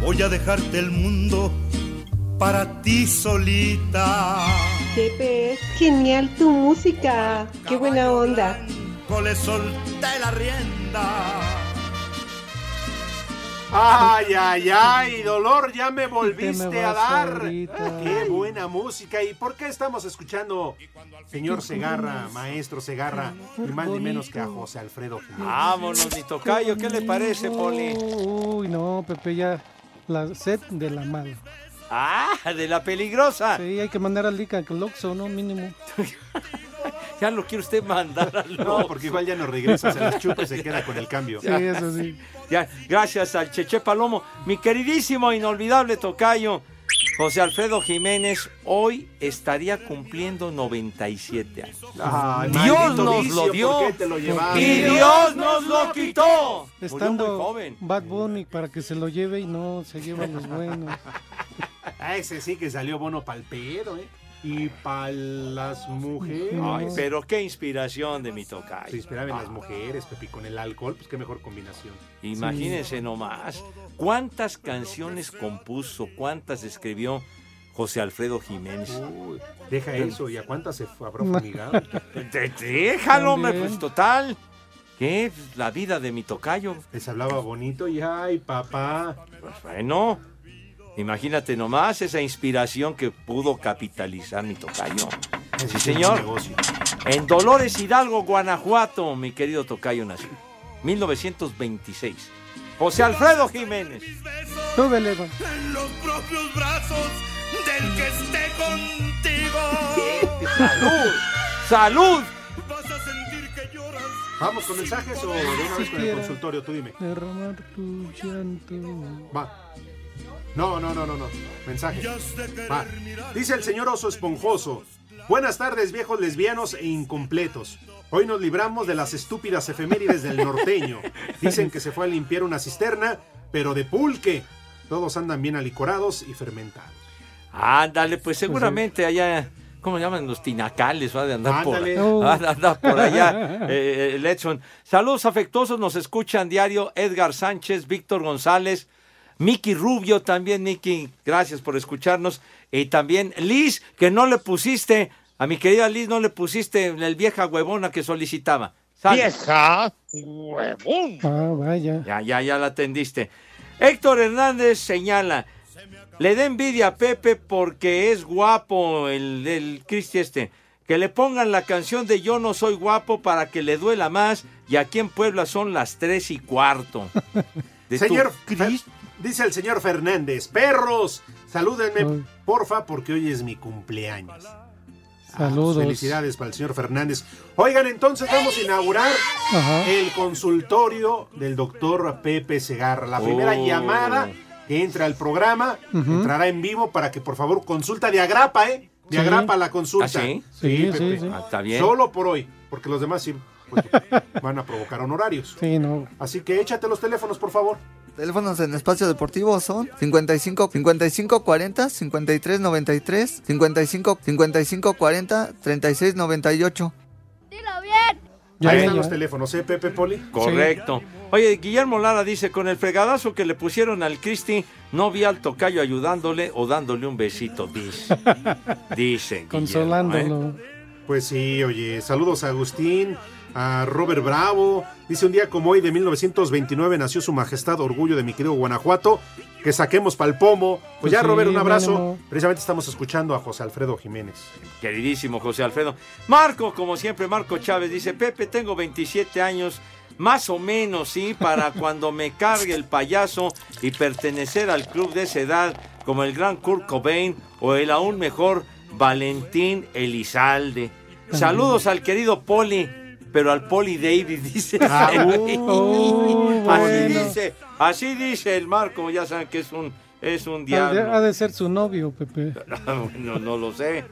[SPEAKER 34] Voy a dejarte el mundo para ti solita.
[SPEAKER 35] Pepe, genial tu música. Qué buena onda.
[SPEAKER 34] Le solté la rienda.
[SPEAKER 10] Ay, ay, ay, dolor, ya me
[SPEAKER 4] te
[SPEAKER 10] volviste
[SPEAKER 4] me
[SPEAKER 10] a dar.
[SPEAKER 4] ahorita.
[SPEAKER 10] Qué buena música. ¿Y por qué estamos escuchando, señor Segarra, maestro Segarra, ni más ni menos que a José Alfredo Jiménez?
[SPEAKER 6] Vámonos, mi tocayo, ¿qué le parece, Poli?
[SPEAKER 4] Uy, no, Pepe, ya la sed de la mala.
[SPEAKER 6] Ah, de la peligrosa.
[SPEAKER 4] Sí, hay que mandar al Lica Loxo, ¿no? Mínimo.
[SPEAKER 6] ya lo quiere usted mandar al
[SPEAKER 10] No, porque igual ya no regresa, se las chupa y se queda con el cambio.
[SPEAKER 4] Sí, eso sí.
[SPEAKER 6] Ya, gracias al Cheche Palomo. Mi queridísimo, inolvidable tocayo, José Alfredo Jiménez, hoy estaría cumpliendo 97 años.
[SPEAKER 10] Ay,
[SPEAKER 6] Dios nos
[SPEAKER 10] vicio,
[SPEAKER 6] lo dio
[SPEAKER 10] ¿por qué te lo llevaste?
[SPEAKER 6] y Dios nos lo quitó.
[SPEAKER 4] Estando
[SPEAKER 6] joven.
[SPEAKER 4] Bad Bunny para que se lo lleve y no se llevan los buenos.
[SPEAKER 10] Ah, ese sí que salió bono pa'l pedo, ¿eh? Y para las mujeres.
[SPEAKER 6] Ay, pero qué inspiración de mi tocayo.
[SPEAKER 10] Se inspiraba en las mujeres, Pepi, con el alcohol, pues qué mejor combinación.
[SPEAKER 6] Imagínense nomás cuántas canciones compuso, cuántas escribió José Alfredo Jiménez.
[SPEAKER 10] Uy, deja eso, ¿y a cuántas se fue- habrá fumigado?
[SPEAKER 6] Déjalo, hombre, pues total. ¿Qué? La vida de mi tocayo.
[SPEAKER 10] Les hablaba bonito y ay, papá.
[SPEAKER 6] Pues bueno, imagínate nomás esa inspiración que pudo capitalizar mi tocayo. Sí, señor. En Dolores Hidalgo, Guanajuato, mi querido tocayo nació. 1926. José Alfredo Jiménez.
[SPEAKER 4] Súbele, Eva.
[SPEAKER 34] En los propios brazos del que esté contigo.
[SPEAKER 6] ¡Salud! ¡Salud!
[SPEAKER 34] Vas a sentir que lloras.
[SPEAKER 10] ¿Vamos con mensajes o de una vez con el consultorio? Tú dime.
[SPEAKER 4] Derramar tu llanto.
[SPEAKER 10] Va. No, no, no, no, no. Mensaje. Va. Dice el señor Oso Esponjoso. Buenas tardes, viejos lesbianos e incompletos. Hoy nos libramos de las estúpidas efemérides del norteño. Dicen que se fue a limpiar una cisterna, pero de pulque. Todos andan bien alicorados y fermentados.
[SPEAKER 6] Ándale, pues seguramente allá, ¿cómo llaman los tinacales? Va de andar por,
[SPEAKER 10] Ándale.
[SPEAKER 6] andar por allá, eh, el Edson. Saludos afectuosos, nos escuchan diario Edgar Sánchez, Víctor González, Miki Rubio también, Miki, gracias por escucharnos. Y también Liz, que no le pusiste, a mi querida Liz no le pusiste el vieja huevona que solicitaba. Sale.
[SPEAKER 19] Vieja huevón.
[SPEAKER 4] Ah, vaya.
[SPEAKER 6] Ya, ya, ya la atendiste. Héctor Hernández señala, le da envidia a Pepe porque es guapo el, el Cristi este. Que le pongan la canción de Yo no soy guapo para que le duela más y aquí en Puebla son las tres y cuarto. De tu-
[SPEAKER 10] Señor, Fer- dice el señor Fernández, perros, salúdenme, porfa, porque hoy es mi cumpleaños.
[SPEAKER 4] Saludos.
[SPEAKER 10] Felicidades para el señor Fernández. Oigan, entonces vamos a inaugurar
[SPEAKER 4] Ajá.
[SPEAKER 10] el consultorio del doctor Pepe Segarra. La primera
[SPEAKER 6] Oh.
[SPEAKER 10] llamada que entra al programa entrará en vivo para que por favor consulta de agrapa, ¿eh? De
[SPEAKER 4] Sí.
[SPEAKER 10] agrapa la consulta.
[SPEAKER 6] ¿Ah, sí?
[SPEAKER 4] Sí,
[SPEAKER 10] Pepe.
[SPEAKER 4] sí, sí.
[SPEAKER 6] Ah, está bien.
[SPEAKER 10] Solo por hoy, porque los demás sí pues, van a provocar honorarios.
[SPEAKER 4] Sí, no.
[SPEAKER 10] Así que échate los teléfonos, por favor.
[SPEAKER 36] Teléfonos en espacio deportivo son 55 55 40 53 93 55 55 40 36 98.
[SPEAKER 4] Ya,
[SPEAKER 10] Ahí
[SPEAKER 4] ya,
[SPEAKER 10] están
[SPEAKER 4] ya.
[SPEAKER 10] los teléfonos, ¿eh, Pepe Poli?
[SPEAKER 6] Correcto. Oye, Guillermo Lara dice, con el fregadazo que le pusieron al Cristi, no vi al tocayo ayudándole o dándole un besito, dice. Dicen.
[SPEAKER 4] Consolándolo.
[SPEAKER 10] Pues sí, oye, saludos a Agustín, a Robert Bravo. Dice un día como hoy de 1929 nació su majestad, orgullo de mi querido Guanajuato, que saquemos pa'l pomo. Pues,
[SPEAKER 4] Pues
[SPEAKER 10] ya,
[SPEAKER 4] sí,
[SPEAKER 10] Robert, un abrazo. Precisamente estamos escuchando a José Alfredo Jiménez.
[SPEAKER 6] Queridísimo José Alfredo. Marco, como siempre, Marco Chávez dice, Pepe, tengo 27 años, más o menos, ¿sí? Para cuando me cargue el payaso y pertenecer al club de esa edad, como el gran Kurt Cobain o el aún mejor Valentín Elizalde. Saludos al querido Poli, pero al Poli David, dice.
[SPEAKER 10] Ah,
[SPEAKER 4] uh,
[SPEAKER 6] así
[SPEAKER 4] bueno.
[SPEAKER 6] dice, así dice el Marco, ya saben que es un, es un diablo.
[SPEAKER 4] ha de ser su novio, Pepe.
[SPEAKER 6] no, no lo sé.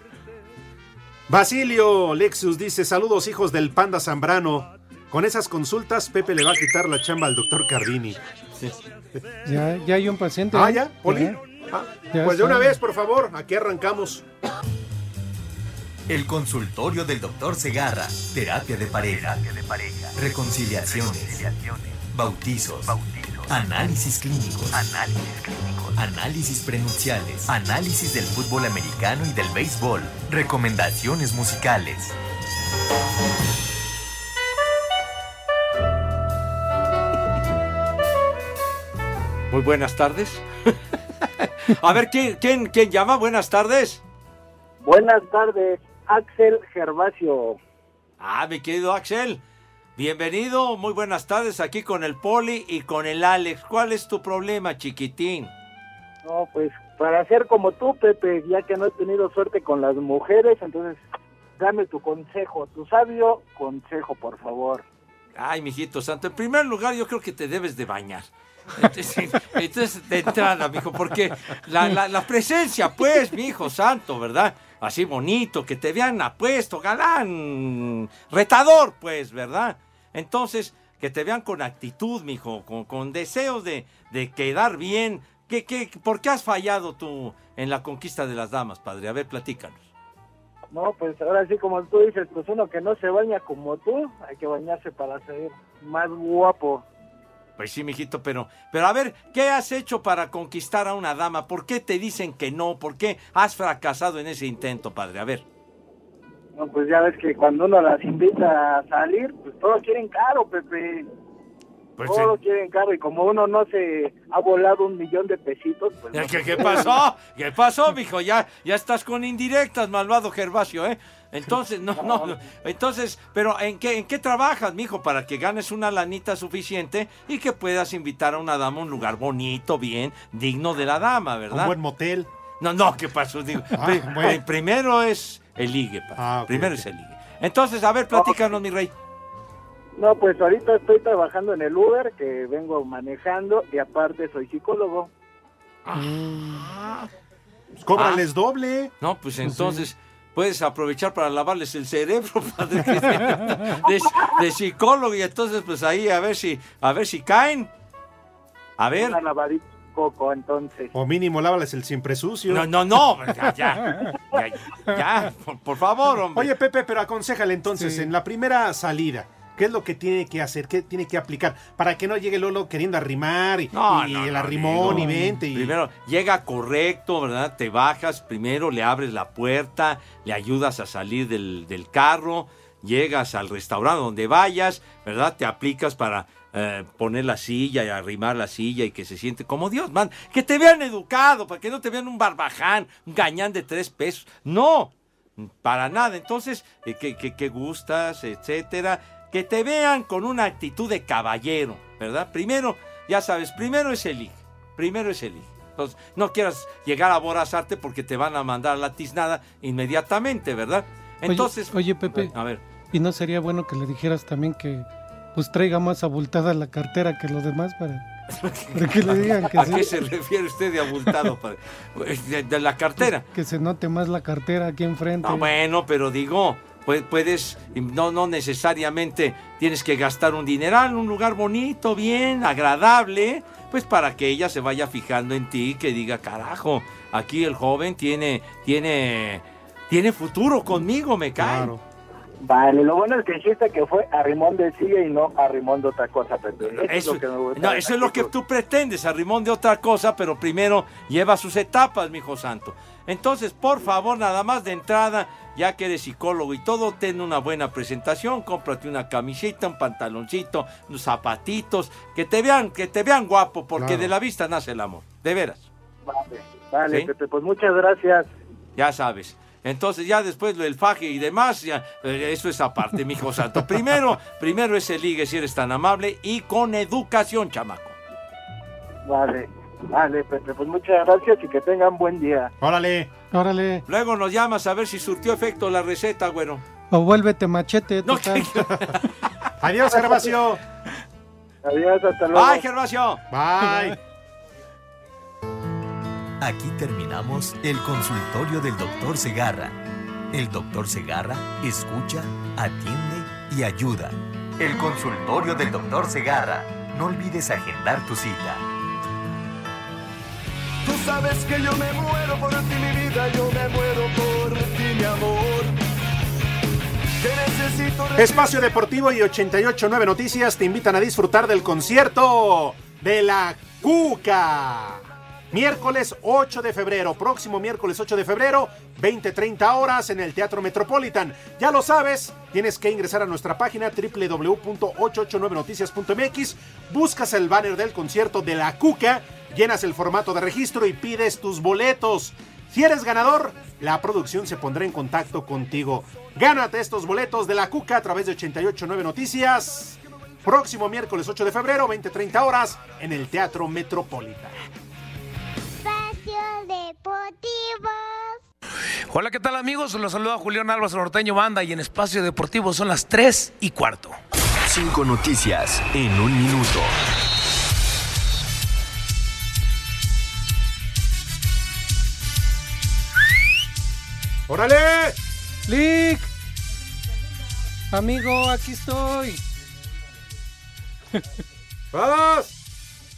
[SPEAKER 10] Basilio Lexus dice, saludos hijos del panda Zambrano. Con esas consultas, Pepe le va a quitar la chamba al doctor Cardini.
[SPEAKER 4] Ya, ya hay un paciente.
[SPEAKER 10] Ah,
[SPEAKER 4] ¿eh?
[SPEAKER 10] ya, Poli.
[SPEAKER 4] Ya.
[SPEAKER 10] Ah, pues de una vez, por favor, aquí arrancamos.
[SPEAKER 37] El consultorio del doctor Segarra. Terapia de pareja. Reconciliaciones. Bautizos. Análisis clínicos. Análisis prenupciales. Análisis del fútbol americano y del béisbol. Recomendaciones musicales.
[SPEAKER 6] Muy buenas tardes. A ver, ¿quién, quién, quién llama? Buenas tardes.
[SPEAKER 38] Buenas tardes, Axel Gervasio.
[SPEAKER 6] Ah, mi querido Axel. Bienvenido, muy buenas tardes aquí con el Poli y con el Alex. ¿Cuál es tu problema, chiquitín?
[SPEAKER 38] No, pues para ser como tú, Pepe, ya que no he tenido suerte con las mujeres, entonces dame tu consejo, tu sabio consejo, por favor.
[SPEAKER 6] Ay, mijito santo, en primer lugar yo creo que te debes de bañar. Entonces, entonces, de entrada, mijo, porque la, la, presencia, pues, mi hijo santo, ¿verdad? Así bonito, que te vean apuesto, galán, retador, pues, ¿verdad? Entonces, que te vean con actitud, mijo, con, con deseos de, de quedar bien. ¿Qué, qué, ¿Por qué has fallado tú en la conquista de las damas, padre? A ver, platícanos.
[SPEAKER 38] No, pues ahora sí, como tú dices, pues uno que no se baña como tú, hay que bañarse para ser más guapo.
[SPEAKER 6] Pues sí, mijito, pero, pero a ver, ¿qué has hecho para conquistar a una dama? ¿Por qué te dicen que no? ¿Por qué has fracasado en ese intento, padre? A ver.
[SPEAKER 38] No, pues ya ves que cuando uno las invita a salir, pues todos quieren caro, Pepe.
[SPEAKER 6] Pues
[SPEAKER 38] todos quieren caro y como uno no se ha volado un millón de pesitos, pues... no
[SPEAKER 6] ¿Qué, pasó? ¿Qué pasó, mijo? Ya, ya estás con indirectas, malvado Gervasio, ¿eh? Entonces, no, no, no. Entonces, pero ¿en qué, ¿en qué trabajas, mijo? Para que ganes una lanita suficiente y que puedas invitar a una dama a un lugar bonito, bien, digno de la dama, ¿verdad?
[SPEAKER 10] Un buen motel.
[SPEAKER 6] No, no, ¿qué pasó? Digo,
[SPEAKER 10] Ah, bueno.
[SPEAKER 6] primero es el ligue.
[SPEAKER 10] Ah,
[SPEAKER 6] primero es el ligue. Entonces, a ver, platícanos, mi rey.
[SPEAKER 38] No, pues ahorita estoy trabajando en el Uber, que vengo manejando, y aparte soy psicólogo.
[SPEAKER 10] Pues cóbrales doble.
[SPEAKER 6] No, pues entonces puedes aprovechar para lavarles el cerebro, padre, de, de psicólogo y entonces pues ahí a ver si a ver si caen. A ver.
[SPEAKER 38] Una lavadita coco, entonces.
[SPEAKER 10] O mínimo lávales el siempre sucio.
[SPEAKER 6] No, no, no, ya, ya, ya, ya, por, por favor, hombre.
[SPEAKER 10] Oye, Pepe, pero aconsejale entonces,
[SPEAKER 6] Sí.
[SPEAKER 10] en la primera salida, ¿qué es lo que tiene que hacer? ¿Qué tiene que aplicar? Para que no llegue Lolo queriendo arrimar y,
[SPEAKER 6] No,
[SPEAKER 10] y
[SPEAKER 6] no,
[SPEAKER 10] el arrimón y vente. Y...
[SPEAKER 6] Primero, llega correcto, ¿verdad? Te bajas, primero le abres la puerta, le ayudas a salir del, del carro, llegas al restaurante donde vayas, ¿verdad? Te aplicas para eh, poner la silla y arrimar la silla y que se siente como Dios, man. Que te vean educado, para que no te vean un barbaján, un gañán de tres pesos. No, para nada. Entonces, eh, que, que, que gustas, etcétera. Que te vean con una actitud de caballero, ¿verdad? Primero, ya sabes, primero es el ligue. Primero es el ligue. Entonces, no quieras llegar a aborazarte porque te van a mandar la tiznada inmediatamente, ¿verdad? Entonces,
[SPEAKER 4] oye, Pepe.
[SPEAKER 6] a ver.
[SPEAKER 4] ¿Y no sería bueno que le dijeras también que pues traiga más abultada la cartera que los demás para, para que le digan que,
[SPEAKER 6] ¿A
[SPEAKER 4] sí,
[SPEAKER 6] qué se refiere usted de abultado, padre? De, de la cartera.
[SPEAKER 4] que se note más la cartera aquí enfrente?
[SPEAKER 6] No, bueno, pero digo, puedes, no, no necesariamente tienes que gastar un dineral en un lugar bonito, bien, agradable, pues para que ella se vaya fijando en ti, que diga, carajo, aquí el joven tiene, tiene, tiene futuro conmigo, me cae.
[SPEAKER 38] Vale, lo bueno es que dijiste que fue arrimón de silla y no arrimón de otra cosa, Pepe. Eso, es lo que me gusta.
[SPEAKER 6] no, eso es lo que tú pretendes, arrimón de otra cosa, pero primero lleva sus etapas, mi hijo santo. Entonces, por favor, nada más de entrada, ya que eres psicólogo y todo, ten una buena presentación, cómprate una camiseta, un pantaloncito, unos zapatitos, que te vean, que te vean guapo, porque
[SPEAKER 38] Claro.
[SPEAKER 6] de la vista nace el amor, de veras.
[SPEAKER 38] Vale, vale
[SPEAKER 6] ¿Sí?
[SPEAKER 38] Pepe, pues muchas gracias.
[SPEAKER 6] Ya sabes. Entonces ya después lo del faje y demás, ya, eh, eso es aparte, mi hijo santo. Primero, primero ese ligue si eres tan amable y con educación, chamaco.
[SPEAKER 38] Vale, vale, Pepe, pues muchas gracias y que tengan buen día.
[SPEAKER 10] Órale.
[SPEAKER 4] Órale.
[SPEAKER 6] Luego nos llamas a ver si surtió efecto la receta, güero.
[SPEAKER 4] O vuélvete machete, total.
[SPEAKER 10] Adiós, Gervasio.
[SPEAKER 38] Adiós, hasta luego.
[SPEAKER 6] Bye, Gervasio.
[SPEAKER 10] Bye.
[SPEAKER 37] Aquí terminamos el consultorio del doctor Segarra. El doctor Segarra escucha, atiende y ayuda. El consultorio del doctor Segarra. No olvides agendar tu cita.
[SPEAKER 34] Tú sabes que yo me muero por ti, mi vida, yo me muero por ti, mi amor. Necesito
[SPEAKER 10] Espacio Deportivo y 889 Noticias te invitan a disfrutar del concierto de la Cuca. Miércoles 8 de febrero, próximo miércoles 8 de febrero, 20-30 horas en el Teatro Metropolitan. Ya lo sabes, tienes que ingresar a nuestra página www.889noticias.mx, buscas el banner del concierto de la Cuca, llenas el formato de registro y pides tus boletos. Si eres ganador, la producción se pondrá en contacto contigo. Gánate estos boletos de la Cuca a través de 889 Noticias. Próximo miércoles 8 de febrero, 20-30 horas, en el Teatro Metropolitan.
[SPEAKER 1] Espacio Deportivo.
[SPEAKER 39] Hola, ¿qué tal amigos? Los saluda Julián Álvarez Norteño Banda y en Espacio Deportivo son las 3 y cuarto.
[SPEAKER 37] Cinco noticias en un minuto.
[SPEAKER 10] ¡Órale!
[SPEAKER 4] ¡Lick! Amigo, aquí estoy.
[SPEAKER 10] ¡Vamos!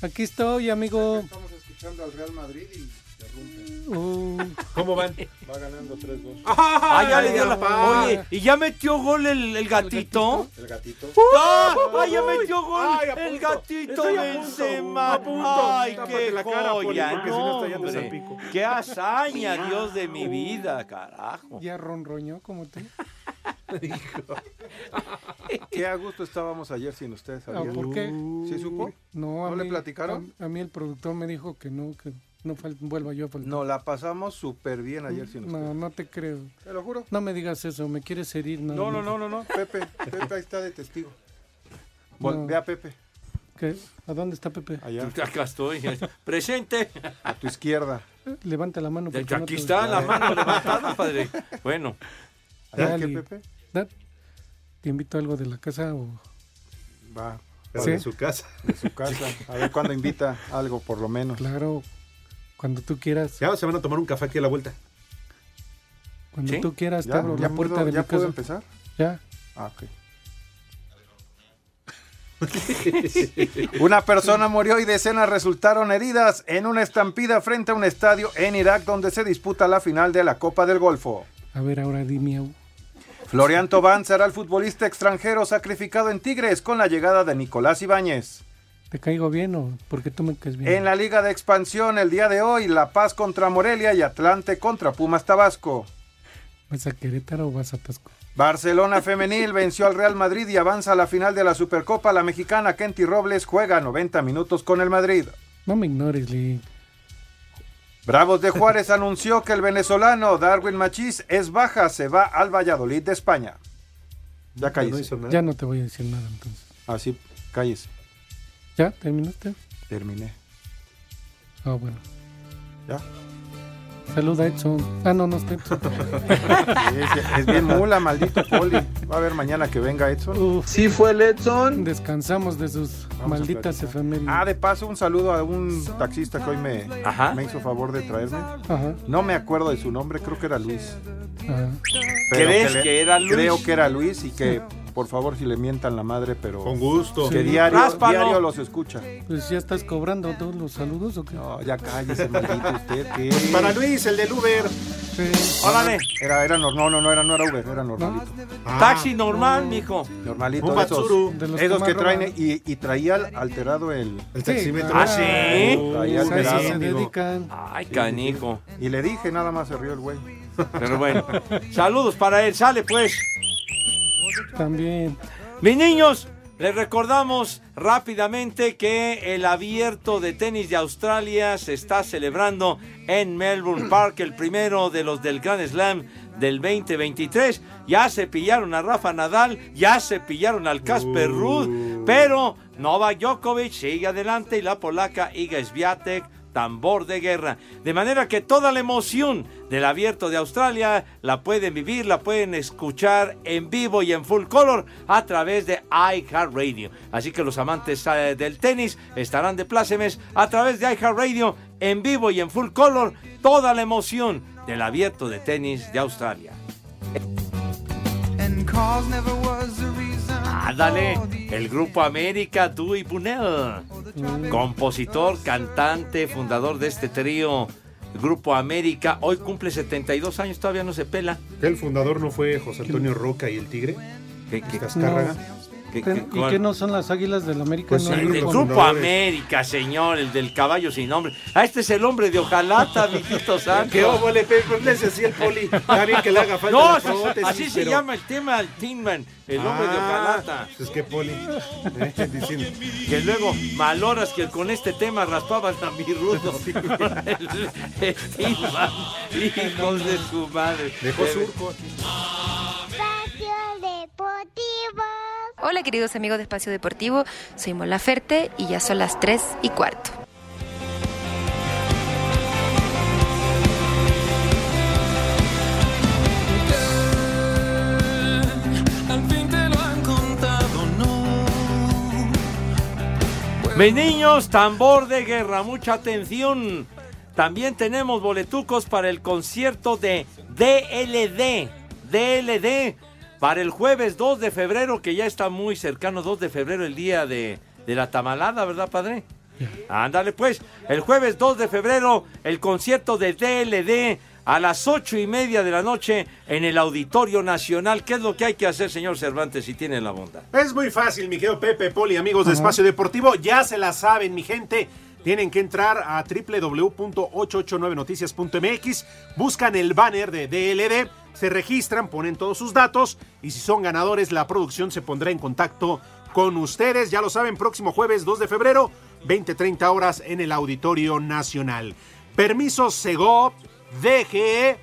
[SPEAKER 4] Aquí estoy, amigo.
[SPEAKER 40] Estamos escuchando al Real Madrid y.
[SPEAKER 4] Uh,
[SPEAKER 10] ¿Cómo van?
[SPEAKER 40] Va ganando 3-2.
[SPEAKER 6] Ah, ya le dio la.
[SPEAKER 10] pa-
[SPEAKER 6] Oye, ¿y ya metió gol el, el gatito?
[SPEAKER 40] El gatito.
[SPEAKER 6] ¡Ah! ¡Ay, ya metió gol
[SPEAKER 10] Ay,
[SPEAKER 6] el gatito Benzema!
[SPEAKER 10] punto, a punto.
[SPEAKER 6] ¡Ay, qué
[SPEAKER 10] la cara,
[SPEAKER 6] joya!
[SPEAKER 10] porque si no está yendo.
[SPEAKER 6] ¡Qué hazaña, Dios de mi vida, carajo!
[SPEAKER 4] ya ronroñó como tú.
[SPEAKER 40] Qué a gusto estábamos ayer sin ustedes.
[SPEAKER 4] Ah. ¿Por qué?
[SPEAKER 40] ¿Sí supo?
[SPEAKER 4] No, a
[SPEAKER 40] ¿No le
[SPEAKER 4] mí-
[SPEAKER 40] platicaron?
[SPEAKER 4] A, a mí el productor me dijo que no, que no vuelva yo a faltar.
[SPEAKER 40] No, la pasamos súper bien ayer sin ustedes.
[SPEAKER 4] No, no te creo.
[SPEAKER 40] Te lo juro.
[SPEAKER 4] No me digas eso, me quieres herir.
[SPEAKER 40] No, no, no, no, no. Pepe, Pepe ahí está de testigo. Vol-
[SPEAKER 4] No.
[SPEAKER 40] Ve a Pepe,
[SPEAKER 4] ¿Qué? ¿A dónde está Pepe?
[SPEAKER 40] allá,
[SPEAKER 6] Acá estoy. Presente.
[SPEAKER 40] a tu izquierda.
[SPEAKER 4] Levanta la mano. no
[SPEAKER 6] Aquí
[SPEAKER 4] te-
[SPEAKER 6] está la mano levantada, padre. Bueno,
[SPEAKER 40] ¿Ya
[SPEAKER 4] Dale.
[SPEAKER 40] qué, Pepe?
[SPEAKER 4] ¿Te invito a algo de la casa o...?
[SPEAKER 40] Va,
[SPEAKER 4] ¿Sí?
[SPEAKER 40] de su casa. De su casa. A ver cuándo invita algo, por lo menos.
[SPEAKER 4] Claro, cuando tú quieras.
[SPEAKER 10] Ya se van a tomar un café aquí a la vuelta.
[SPEAKER 4] Cuando
[SPEAKER 6] ¿Sí?
[SPEAKER 4] tú quieras, te
[SPEAKER 40] ¿Ya,
[SPEAKER 4] abro
[SPEAKER 40] ya
[SPEAKER 4] la puerta
[SPEAKER 40] puedo,
[SPEAKER 4] de
[SPEAKER 40] ¿ya
[SPEAKER 4] mi
[SPEAKER 40] puedo
[SPEAKER 4] casa.
[SPEAKER 40] empezar?
[SPEAKER 4] Ya.
[SPEAKER 40] Ah, ok. Una persona murió y decenas resultaron heridas en una estampida frente a un estadio en Irak donde se disputa la final de la Copa del Golfo.
[SPEAKER 4] A ver, ahora dime.
[SPEAKER 40] Florian Tobán será el futbolista extranjero sacrificado en Tigres con la llegada de Nicolás Ibáñez.
[SPEAKER 4] ¿Te caigo bien o porque tú me caes bien?
[SPEAKER 40] En la Liga de Expansión el día de hoy, La Paz contra Morelia y Atlante contra Pumas Tabasco.
[SPEAKER 4] ¿Vas a Querétaro o vas a Tasco?
[SPEAKER 40] Barcelona Femenil venció al Real Madrid y avanza a la final de la Supercopa. La mexicana Kenty Robles juega 90 minutos con el Madrid.
[SPEAKER 4] No me ignores, Lee.
[SPEAKER 40] Bravos de Juárez anunció que el venezolano Darwin Machís es baja, se va al Valladolid de España. Ya cállese.
[SPEAKER 4] Ya no te voy a decir nada entonces.
[SPEAKER 40] Así, cállese.
[SPEAKER 4] ¿Ya? ¿Terminaste?
[SPEAKER 40] Terminé.
[SPEAKER 4] Ah, bueno.
[SPEAKER 40] ¿Ya?
[SPEAKER 4] Saluda a Edson. Ah, no, no está Edson.
[SPEAKER 40] Es, es bien mula, maldito Poli. Va a ver mañana que venga Edson.
[SPEAKER 4] Uf,
[SPEAKER 40] Sí fue el Edson.
[SPEAKER 4] descansamos de sus
[SPEAKER 40] Vamos
[SPEAKER 4] malditas efemérides.
[SPEAKER 40] Ah, de paso, un saludo a un taxista que hoy me,
[SPEAKER 6] Ajá.
[SPEAKER 40] me hizo favor de traerme.
[SPEAKER 4] Ajá,
[SPEAKER 40] No me acuerdo de su nombre, creo que era Luis.
[SPEAKER 4] ajá.
[SPEAKER 6] ¿Crees
[SPEAKER 40] le-
[SPEAKER 6] que era Luis?
[SPEAKER 40] Creo que era Luis y que por favor si le mientan la madre, pero
[SPEAKER 10] Con gusto.
[SPEAKER 40] que
[SPEAKER 4] Sí.
[SPEAKER 40] diario,
[SPEAKER 6] Ráspalo.
[SPEAKER 40] diario los escucha.
[SPEAKER 4] Pues ya estás cobrando todos los saludos o qué?
[SPEAKER 40] No, ya cállese, maldito usted. ¿qué?
[SPEAKER 10] Para Luis, el del Uber.
[SPEAKER 4] Sí.
[SPEAKER 6] órale.
[SPEAKER 40] Era, era, nor- no, no, no era, no era Uber, era normalito.
[SPEAKER 6] Taxi normal, mijo.
[SPEAKER 40] Normalito,
[SPEAKER 10] Un
[SPEAKER 40] de esos.
[SPEAKER 4] De los
[SPEAKER 40] esos
[SPEAKER 4] que
[SPEAKER 40] traen y, y traía alterado el...
[SPEAKER 10] El taxímetro.
[SPEAKER 6] Ah, ¿sí?
[SPEAKER 40] Ahí
[SPEAKER 4] a eso
[SPEAKER 40] alterado.
[SPEAKER 4] se
[SPEAKER 10] amigo.
[SPEAKER 4] dedican.
[SPEAKER 6] Ay, canijo.
[SPEAKER 40] Y le dije, nada más se rió el güey.
[SPEAKER 6] Pero bueno. Saludos para él. Sale pues.
[SPEAKER 4] También.
[SPEAKER 6] Mis niños, les recordamos rápidamente que el abierto de tenis de Australia se está celebrando en Melbourne Park, el primero de los del Grand Slam del 2023. Ya se pillaron a Rafa Nadal, ya se pillaron al Casper Ruud, pero Novak Djokovic sigue adelante y la polaca Iga Swiatek tambor de guerra. De manera que toda la emoción del abierto de Australia la pueden vivir, la pueden escuchar en vivo y en full color a través de iHeartRadio. Así que los amantes eh, del tenis estarán de plácemes a través de iHeartRadio en vivo y en full color toda la emoción del abierto de tenis de Australia. Ándale, el grupo América, Dewey Bunel, compositor, cantante, fundador de este trío, Grupo América, hoy cumple 72 años, todavía no se pela.
[SPEAKER 10] El fundador no fue José Antonio Roca y el Tigre.
[SPEAKER 6] ¿Qué. Qué-
[SPEAKER 4] ¿Y
[SPEAKER 6] qué- cuál?
[SPEAKER 4] qué no son las águilas del América?
[SPEAKER 10] Pues
[SPEAKER 4] No,
[SPEAKER 10] sí,
[SPEAKER 6] El
[SPEAKER 4] el
[SPEAKER 6] del
[SPEAKER 4] grupo-.
[SPEAKER 6] América, señor, el del caballo sin nombre. Ah, este es el hombre de Ojalata, mijito santo.
[SPEAKER 10] ¿Qué óvole, hace así el poli. Está bien que le haga falta
[SPEAKER 6] No, así, se
[SPEAKER 10] pero-
[SPEAKER 6] llama el tema, el Tinman, el hombre de
[SPEAKER 10] Ah,
[SPEAKER 6] Ojalata.
[SPEAKER 10] Pues que poli. Eh.
[SPEAKER 6] Que luego, maloras que con este tema raspaban a mi rudo. el, el Tinman, hijos de su madre.
[SPEAKER 10] Dejó surco aquí.
[SPEAKER 1] Espacio Deportivo.
[SPEAKER 41] Hola queridos amigos de Espacio Deportivo, soy Mola Ferte y ya son las 3 y cuarto.
[SPEAKER 6] Mis niños, tambor de guerra, mucha atención. También tenemos boletucos para el concierto de DLD. DLD para el jueves 2 de febrero, que ya está muy cercano, 2 de febrero, el día de, de la tamalada, ¿verdad, padre? Ándale, pues. El jueves 2 de febrero, el concierto de DLD a las ocho y media de la noche en el Auditorio Nacional. ¿Qué es lo que hay que hacer, señor Cervantes, si tiene la bondad?
[SPEAKER 10] Es muy fácil, mi querido Pepe, Poli, amigos de Espacio Deportivo. Ya se la saben, mi gente. Tienen que entrar a www.889noticias.mx, buscan el banner de DLD, se registran, ponen todos sus datos y si son ganadores, la producción se pondrá en contacto con ustedes. Ya lo saben, próximo jueves 2 de febrero, 20-30 horas en el Auditorio Nacional. Permiso Segov, DGE,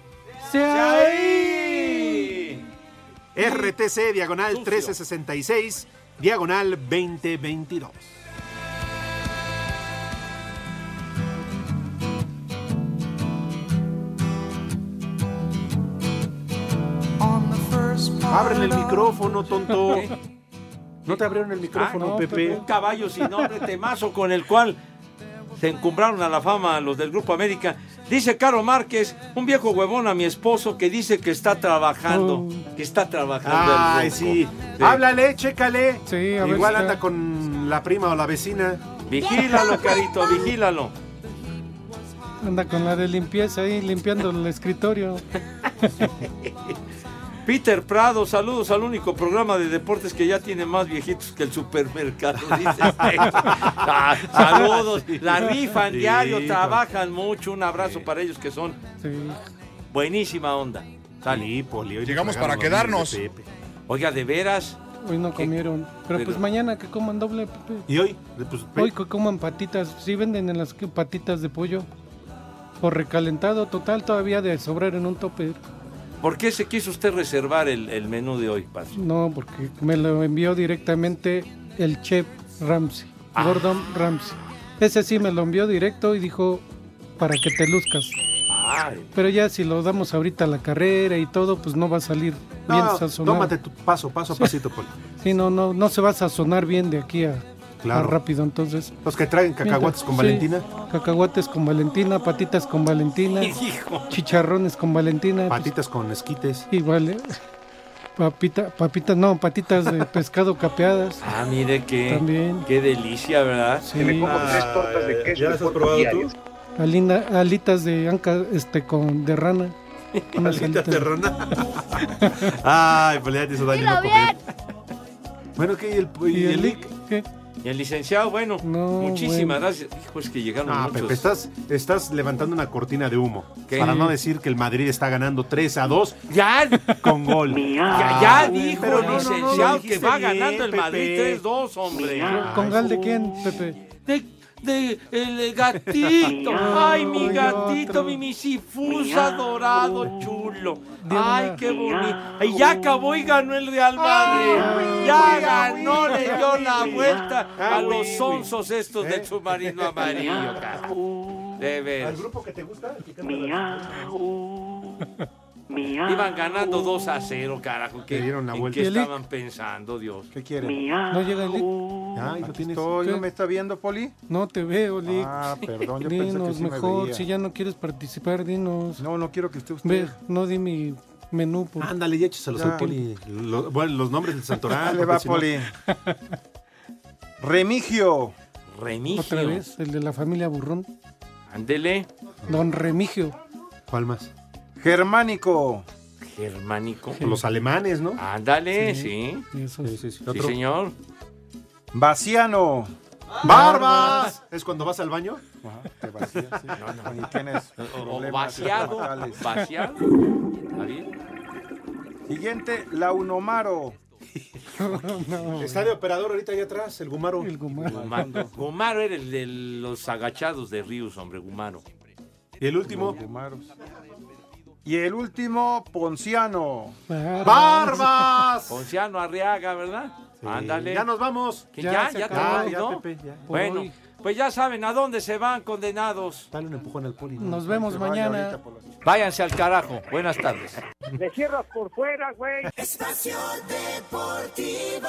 [SPEAKER 10] RTC, diagonal 1366, diagonal 2022. Ábrele el micrófono, tonto. No te abrieron el micrófono,
[SPEAKER 6] Ah, no,
[SPEAKER 10] Pepe.
[SPEAKER 6] Un caballo sin nombre, temazo con el cual se encumbraron a la fama los del Grupo América. Dice Caro Márquez, un viejo huevón a mi esposo que dice que está trabajando, que está trabajando.
[SPEAKER 10] Ay, sí. Háblale, chécale.
[SPEAKER 4] a ver
[SPEAKER 10] Igual anda
[SPEAKER 4] está-
[SPEAKER 10] con la prima o la vecina.
[SPEAKER 6] Vigílalo, Carito, vigílalo.
[SPEAKER 4] Anda con la de limpieza ahí, limpiando el escritorio.
[SPEAKER 6] Peter Prado, saludos al único programa de deportes que ya tiene más viejitos que el supermercado. dice este. Ah, saludos, la rifan
[SPEAKER 10] Sí,
[SPEAKER 6] diario, trabajan mucho. Un abrazo para ellos que son buenísima onda. Sale.
[SPEAKER 10] Sí, Poli, hoy
[SPEAKER 19] Llegamos para quedarnos.
[SPEAKER 10] de.
[SPEAKER 6] Oiga, de veras.
[SPEAKER 4] Hoy no comieron. Pero,
[SPEAKER 6] Pero-
[SPEAKER 4] pues mañana que coman doble, Pepe.
[SPEAKER 10] ¿Y hoy? Pues,
[SPEAKER 4] Hoy que coman patitas. Sí venden en las patitas de pollo. Por recalentado total todavía de sobrar en un tope.
[SPEAKER 6] ¿Por qué se quiso usted reservar el, el menú de hoy, padre?
[SPEAKER 4] No, porque me lo envió directamente el chef Ramsey.
[SPEAKER 6] Ah.
[SPEAKER 4] Gordon Ramsay. Ese sí me lo envió directo y dijo para que te luzcas.
[SPEAKER 6] Ay,
[SPEAKER 4] Pero ya si lo damos ahorita a la carrera y todo, pues no va a salir bien
[SPEAKER 10] No,
[SPEAKER 4] sazonado.
[SPEAKER 10] tómate tu paso, paso a pasito, Poli.
[SPEAKER 4] Sí, no, no, no se va a sazonar bien de aquí a,
[SPEAKER 10] Claro.
[SPEAKER 4] a rápido, entonces.
[SPEAKER 10] Los que traen cacahuates con
[SPEAKER 4] Sí,
[SPEAKER 10] Valentina.
[SPEAKER 4] cacahuates con Valentina, patitas con Valentina,
[SPEAKER 6] hijo.
[SPEAKER 4] chicharrones con Valentina. pues,
[SPEAKER 10] Patitas con esquites.
[SPEAKER 4] igual, ¿eh? Papita, papitas, no, patitas de pescado capeadas.
[SPEAKER 6] Ah, mire qué,
[SPEAKER 4] También.
[SPEAKER 6] qué delicia, ¿verdad?
[SPEAKER 4] Sí. Me como
[SPEAKER 10] tres tortas de queso. ¿Ya las has probado tú?
[SPEAKER 4] Alina- alitas de anca, este, con de rana. Unas
[SPEAKER 10] Alitas de rana. Ay, Poli, ya te hizo daño no comer. Bueno, ¿qué? ¿Y el, y
[SPEAKER 4] ¿Y
[SPEAKER 10] el
[SPEAKER 4] el? ¿Qué?
[SPEAKER 6] Y el licenciado, bueno, muchísimas
[SPEAKER 4] bueno.
[SPEAKER 6] gracias. Hijo, es que llegaron
[SPEAKER 10] Ah,
[SPEAKER 6] muchos.
[SPEAKER 10] Pepe, estás, estás levantando una cortina de humo.
[SPEAKER 6] ¿Qué?
[SPEAKER 10] Para no decir que el Madrid está ganando 3 a 2
[SPEAKER 6] Ya,
[SPEAKER 10] con gol.
[SPEAKER 6] ya, ya dijo
[SPEAKER 10] Pero
[SPEAKER 6] el
[SPEAKER 10] no, no, no, lo
[SPEAKER 6] licenciado que va
[SPEAKER 10] bien,
[SPEAKER 6] ganando el Madrid
[SPEAKER 10] Pepe.
[SPEAKER 6] 3-2, hombre.
[SPEAKER 4] ¿Con gal de quién, Pepe?
[SPEAKER 6] De, de el gatito. Ay, mi gatito, mi misifusa dorado chulo. Ay, qué bonito. Ay, ya acabó y ganó el Real Madrid. Ya ganó, le dio la vuelta a los sonsos estos del submarino amarillo, cara. De
[SPEAKER 10] ¿Al
[SPEAKER 6] veras.
[SPEAKER 10] grupo que te gusta?
[SPEAKER 6] Iban ganando 2 a 0, carajo. ¿Qué,
[SPEAKER 10] dieron la
[SPEAKER 6] ¿En
[SPEAKER 10] vuelta.
[SPEAKER 6] qué estaban pensando, Dios?
[SPEAKER 40] ¿Qué quiere?
[SPEAKER 4] ¿No llega el lic?
[SPEAKER 10] Ay, lo tienes.
[SPEAKER 40] Estoy, ¿No me está viendo, Poli?
[SPEAKER 4] No te veo, lic.
[SPEAKER 40] Ah, perdón, yo pensé que
[SPEAKER 4] dinos
[SPEAKER 40] sí me
[SPEAKER 4] mejor,
[SPEAKER 40] veía.
[SPEAKER 4] si ya no quieres participar, dinos.
[SPEAKER 40] No, no quiero que esté usted.
[SPEAKER 4] Ve, no di mi menú. Por...
[SPEAKER 10] Ándale, ya échaselos al Poli. Lo- bueno, los nombres del santoral.
[SPEAKER 40] Dale, va,
[SPEAKER 10] no-
[SPEAKER 40] Poli. Remigio.
[SPEAKER 6] Remigio.
[SPEAKER 4] Otra vez, el de la familia Burrón.
[SPEAKER 6] Ándele.
[SPEAKER 4] Don Remigio.
[SPEAKER 10] ¿Cuál más?
[SPEAKER 40] Germánico.
[SPEAKER 6] Germánico.
[SPEAKER 10] Los alemanes, ¿no?
[SPEAKER 6] Ándale, sí.
[SPEAKER 10] Sí, sí, sí.
[SPEAKER 6] Sí,
[SPEAKER 10] Otro.
[SPEAKER 6] señor.
[SPEAKER 40] Vaciano.
[SPEAKER 10] ¡Barbas! ¿Es cuando vas al baño?
[SPEAKER 40] Ajá, te vacías, sí. Y tienes
[SPEAKER 6] O, o
[SPEAKER 40] problemas
[SPEAKER 6] vaciado. Vaciado.
[SPEAKER 40] Siguiente, Launomaro.
[SPEAKER 10] Está de operador ahorita allá atrás, el Gumaro.
[SPEAKER 4] El Gumaro.
[SPEAKER 6] Gumaro. Gumaro era el de los agachados de Ríos, hombre, Gumaro.
[SPEAKER 10] Y el último.
[SPEAKER 40] Gumaros. Y el último, Ponciano.
[SPEAKER 10] ¡Barbas!
[SPEAKER 6] Ponciano Arriaga, ¿verdad? Ándale.
[SPEAKER 10] Ya nos vamos.
[SPEAKER 6] Que
[SPEAKER 4] Ya
[SPEAKER 6] ya, ya,
[SPEAKER 4] acabó.
[SPEAKER 6] te
[SPEAKER 10] Ya,
[SPEAKER 6] ¿no?
[SPEAKER 10] Pepe, ya.
[SPEAKER 6] Bueno,
[SPEAKER 4] hoy.
[SPEAKER 6] pues ya saben a dónde se van condenados.
[SPEAKER 10] Dale un empujón al Poli. ¿no?
[SPEAKER 4] Nos vemos mañana.
[SPEAKER 6] Váyanse al carajo. Buenas tardes.
[SPEAKER 38] Le cierras por fuera, güey.
[SPEAKER 31] Espacio Deportivo.